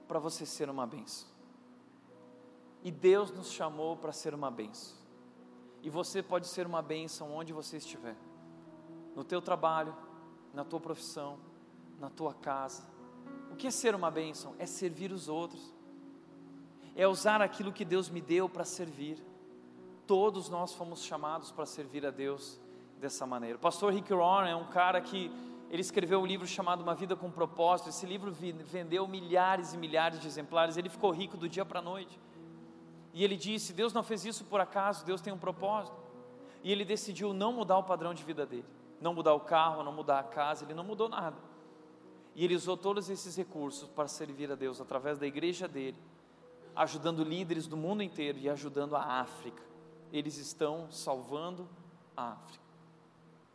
para você ser uma benção. E Deus nos chamou para ser uma benção. E você pode ser uma bênção onde você estiver. No teu trabalho, na tua profissão, na tua casa. O que é ser uma bênção? É servir os outros. É usar aquilo que Deus me deu para servir. Todos nós fomos chamados para servir a Deus dessa maneira. O pastor Rick Warren é um cara que ele escreveu um livro chamado Uma Vida com Propósito. Esse livro vendeu milhares e milhares de exemplares. Ele ficou rico do dia para a noite. E ele disse: Deus não fez isso por acaso, Deus tem um propósito. E ele decidiu não mudar o padrão de vida dele, não mudar o carro, não mudar a casa, ele não mudou nada. E ele usou todos esses recursos para servir a Deus através da igreja dele, ajudando líderes do mundo inteiro e ajudando a África. Eles estão salvando a África.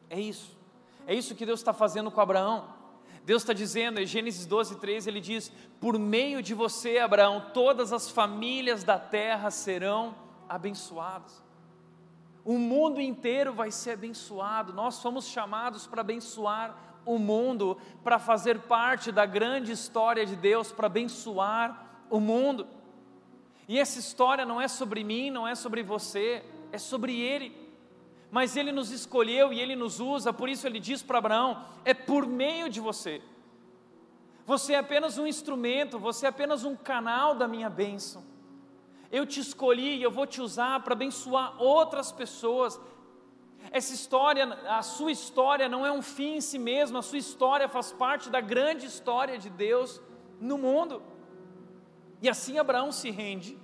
É isso. É isso que Deus está fazendo com Abraão. Deus está dizendo, em Gênesis 12, 13, ele diz: Por meio de você, Abraão, todas as famílias da terra serão abençoadas. O mundo inteiro vai ser abençoado. Nós fomos chamados para abençoar o mundo, para fazer parte da grande história de Deus, para abençoar o mundo. E essa história não é sobre mim, não é sobre você, é sobre Ele mas Ele nos escolheu e Ele nos usa, por isso Ele diz para Abraão: é por meio de você. Você é apenas um instrumento, você é apenas um canal da minha bênção. Eu te escolhi e eu vou te usar para abençoar outras pessoas. Essa história, a sua história não é um fim em si mesma, a sua história faz parte da grande história de Deus no mundo. E assim Abraão se rende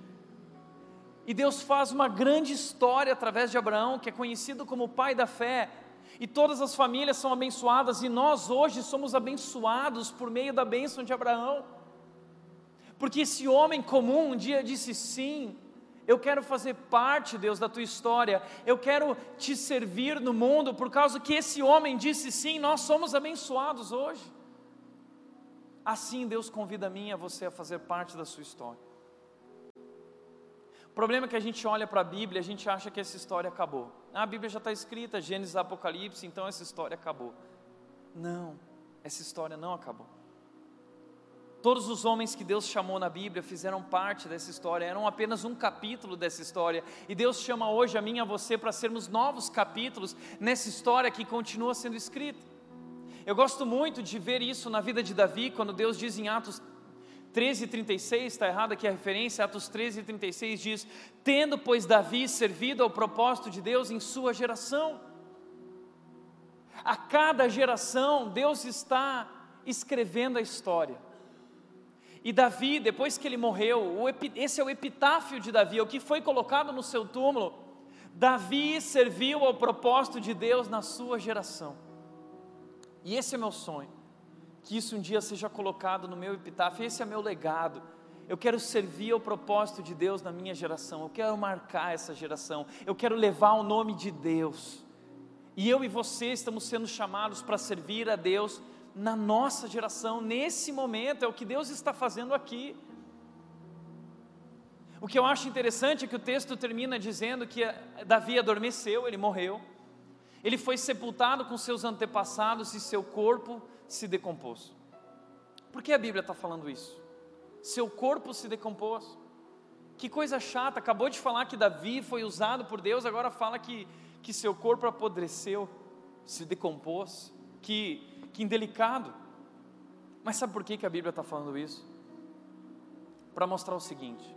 e Deus faz uma grande história através de Abraão, que é conhecido como o pai da fé. E todas as famílias são abençoadas, e nós hoje somos abençoados por meio da bênção de Abraão. Porque esse homem comum um dia disse sim, eu quero fazer parte, Deus, da tua história, eu quero te servir no mundo, por causa que esse homem disse sim, nós somos abençoados hoje. assim Deus convida a mim e a você a fazer parte da sua história. Problema é que a gente olha para a Bíblia e a gente acha que essa história acabou. Ah, a Bíblia já está escrita, Gênesis Apocalipse, então essa história acabou. Não, essa história não acabou. Todos os homens que Deus chamou na Bíblia fizeram parte dessa história, eram apenas um capítulo dessa história. E Deus chama hoje a mim e a você para sermos novos capítulos nessa história que continua sendo escrita. Eu gosto muito de ver isso na vida de Davi, quando Deus diz em Atos 13, 36, está errado aqui a referência, Atos 13, 36 diz: Tendo, pois, Davi servido ao propósito de Deus em sua geração. A cada geração, Deus está escrevendo a história. E Davi, depois que ele morreu, esse é o epitáfio de Davi, é o que foi colocado no seu túmulo. Davi serviu ao propósito de Deus na sua geração. E esse é meu sonho, que isso um dia seja colocado no meu epitáfio, esse é meu legado. Eu quero servir ao propósito de Deus na minha geração, eu quero marcar essa geração, eu quero levar o nome de Deus. E eu e você estamos sendo chamados para servir a Deus na nossa geração, nesse momento, é o que Deus está fazendo aqui. O que eu acho interessante é que o texto termina dizendo que Davi adormeceu, ele morreu, ele foi sepultado com seus antepassados e seu corpo se decompôs. Por que a Bíblia está falando isso? Seu corpo se decompôs. Que coisa chata, acabou de falar que Davi foi usado por Deus, agora fala que, que seu corpo apodreceu, se decompôs. Que que indelicado. Mas sabe por que, que a Bíblia está falando isso? Para mostrar o seguinte: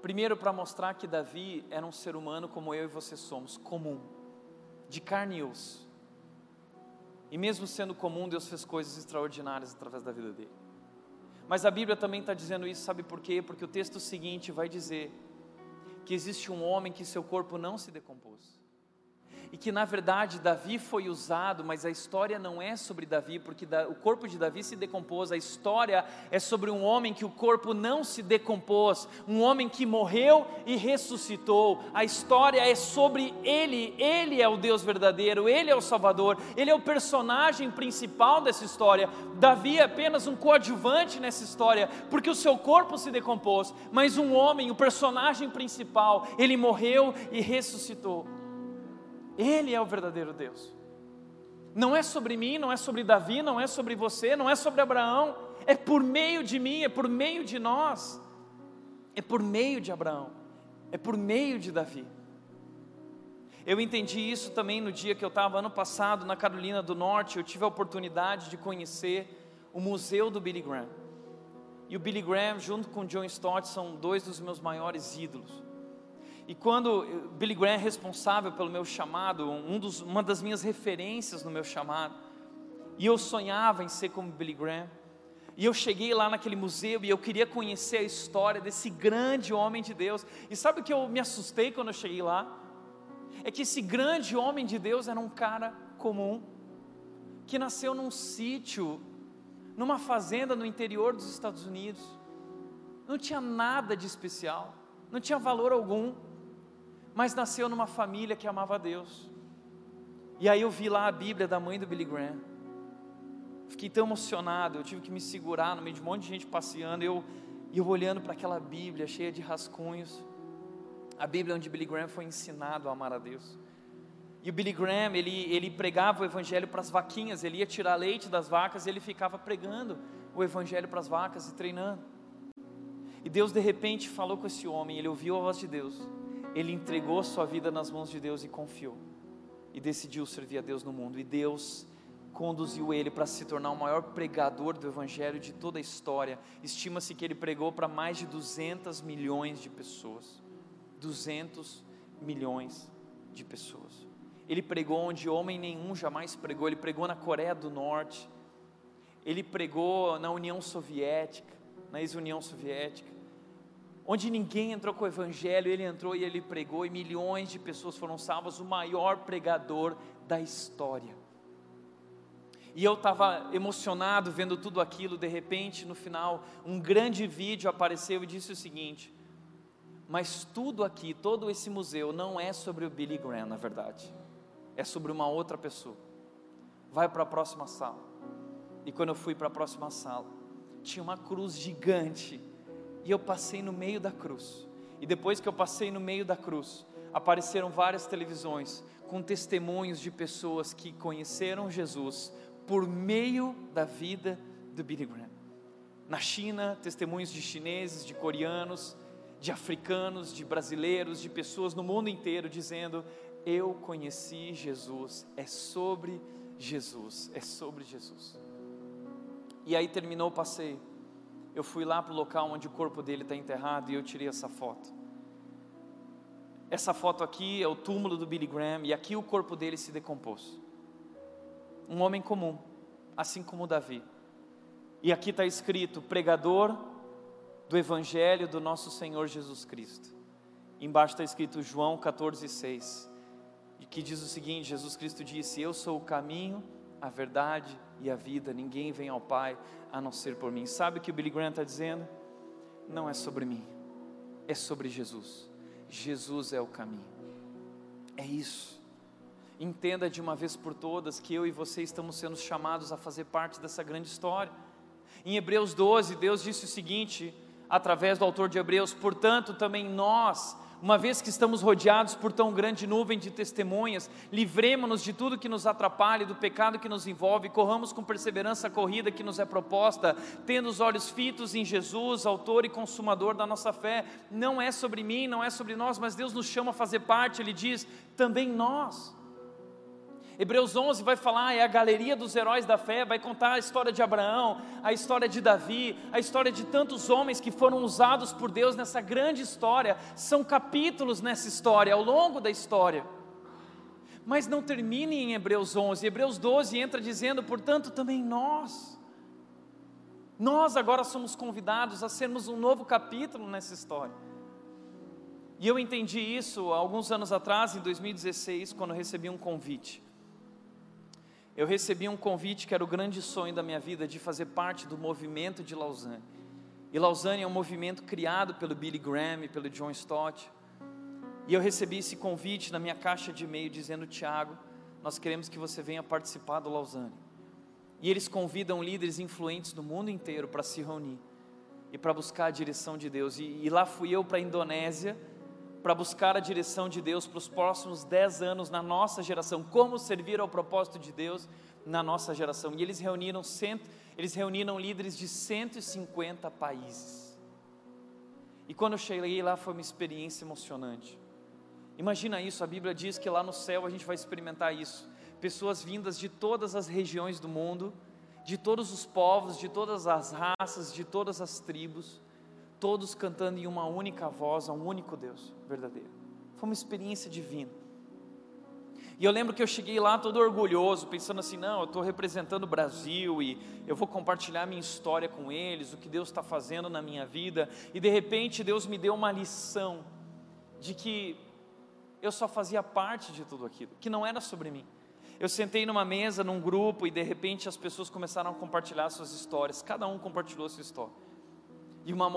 primeiro, para mostrar que Davi era um ser humano como eu e você somos, comum, de carne e osso. E mesmo sendo comum, Deus fez coisas extraordinárias através da vida dele. Mas a Bíblia também está dizendo isso, sabe por quê? Porque o texto seguinte vai dizer que existe um homem que seu corpo não se decompôs e que na verdade Davi foi usado, mas a história não é sobre Davi, porque o corpo de Davi se decompôs, a história é sobre um homem que o corpo não se decompôs, um homem que morreu e ressuscitou. A história é sobre ele, ele é o Deus verdadeiro, ele é o Salvador, ele é o personagem principal dessa história. Davi é apenas um coadjuvante nessa história, porque o seu corpo se decompôs, mas um homem, o personagem principal, ele morreu e ressuscitou. Ele é o verdadeiro Deus. Não é sobre mim, não é sobre Davi, não é sobre você, não é sobre Abraão, é por meio de mim, é por meio de nós, é por meio de Abraão, é por meio de Davi. Eu entendi isso também no dia que eu estava ano passado na Carolina do Norte, eu tive a oportunidade de conhecer o museu do Billy Graham. E o Billy Graham, junto com John Stott, são dois dos meus maiores ídolos. E quando Billy Graham é responsável pelo meu chamado, um dos, uma das minhas referências no meu chamado, e eu sonhava em ser como Billy Graham, e eu cheguei lá naquele museu e eu queria conhecer a história desse grande homem de Deus. E sabe o que eu me assustei quando eu cheguei lá? É que esse grande homem de Deus era um cara comum, que nasceu num sítio, numa fazenda no interior dos Estados Unidos. Não tinha nada de especial, não tinha valor algum mas nasceu numa família que amava a Deus. E aí eu vi lá a Bíblia da mãe do Billy Graham. Fiquei tão emocionado, eu tive que me segurar no meio de um monte de gente passeando, eu, eu olhando para aquela Bíblia cheia de rascunhos. A Bíblia onde Billy Graham foi ensinado a amar a Deus. E o Billy Graham, ele, ele pregava o evangelho para as vaquinhas, ele ia tirar leite das vacas e ele ficava pregando o evangelho para as vacas e treinando. E Deus de repente falou com esse homem, ele ouviu a voz de Deus ele entregou sua vida nas mãos de Deus e confiou. E decidiu servir a Deus no mundo. E Deus conduziu ele para se tornar o maior pregador do Evangelho de toda a história. Estima-se que ele pregou para mais de 200 milhões de pessoas. 200 milhões de pessoas. Ele pregou onde homem nenhum jamais pregou. Ele pregou na Coreia do Norte. Ele pregou na União Soviética, na ex-União Soviética onde ninguém entrou com o evangelho, ele entrou e ele pregou, e milhões de pessoas foram salvas, o maior pregador da história. E eu estava emocionado vendo tudo aquilo, de repente, no final, um grande vídeo apareceu e disse o seguinte: Mas tudo aqui, todo esse museu, não é sobre o Billy Graham, na verdade, é sobre uma outra pessoa. Vai para a próxima sala. E quando eu fui para a próxima sala, tinha uma cruz gigante, e eu passei no meio da cruz. E depois que eu passei no meio da cruz, apareceram várias televisões com testemunhos de pessoas que conheceram Jesus por meio da vida do Billy Graham. Na China, testemunhos de chineses, de coreanos, de africanos, de brasileiros, de pessoas no mundo inteiro dizendo: Eu conheci Jesus, é sobre Jesus, é sobre Jesus. E aí terminou o passeio. Eu fui lá para o local onde o corpo dele está enterrado e eu tirei essa foto. Essa foto aqui é o túmulo do Billy Graham e aqui o corpo dele se decompôs. Um homem comum, assim como Davi. E aqui está escrito: pregador do Evangelho do nosso Senhor Jesus Cristo. Embaixo está escrito João 14,6, e que diz o seguinte: Jesus Cristo disse: Eu sou o caminho, a verdade e a vida, ninguém vem ao Pai a não ser por mim. Sabe o que o Billy Graham está dizendo? Não é sobre mim, é sobre Jesus. Jesus é o caminho. É isso. Entenda de uma vez por todas que eu e você estamos sendo chamados a fazer parte dessa grande história. Em Hebreus 12, Deus disse o seguinte, através do autor de Hebreus: portanto, também nós, uma vez que estamos rodeados por tão grande nuvem de testemunhas, livremos-nos de tudo que nos atrapalhe, do pecado que nos envolve, corramos com perseverança a corrida que nos é proposta, tendo os olhos fitos em Jesus, autor e consumador da nossa fé. Não é sobre mim, não é sobre nós, mas Deus nos chama a fazer parte, Ele diz, também nós. Hebreus 11 vai falar, é a galeria dos heróis da fé, vai contar a história de Abraão, a história de Davi, a história de tantos homens que foram usados por Deus nessa grande história. São capítulos nessa história, ao longo da história. Mas não termine em Hebreus 11, Hebreus 12 entra dizendo, portanto, também nós. Nós agora somos convidados a sermos um novo capítulo nessa história. E eu entendi isso alguns anos atrás, em 2016, quando recebi um convite eu recebi um convite que era o grande sonho da minha vida de fazer parte do movimento de Lausanne. E Lausanne é um movimento criado pelo Billy Graham e pelo John Stott. E eu recebi esse convite na minha caixa de e-mail dizendo: Tiago, nós queremos que você venha participar do Lausanne. E eles convidam líderes influentes do mundo inteiro para se reunir e para buscar a direção de Deus. E, e lá fui eu para a Indonésia para buscar a direção de Deus para os próximos dez anos na nossa geração, como servir ao propósito de Deus na nossa geração. E eles reuniram, cento, eles reuniram líderes de 150 países. E quando eu cheguei lá foi uma experiência emocionante. Imagina isso, a Bíblia diz que lá no céu a gente vai experimentar isso. Pessoas vindas de todas as regiões do mundo, de todos os povos, de todas as raças, de todas as tribos todos cantando em uma única voz a um único Deus verdadeiro. Foi uma experiência divina. E eu lembro que eu cheguei lá todo orgulhoso, pensando assim: não, eu estou representando o Brasil e eu vou compartilhar minha história com eles, o que Deus está fazendo na minha vida. E de repente Deus me deu uma lição de que eu só fazia parte de tudo aquilo, que não era sobre mim. Eu sentei numa mesa, num grupo, e de repente as pessoas começaram a compartilhar suas histórias, cada um compartilhou sua história. E uma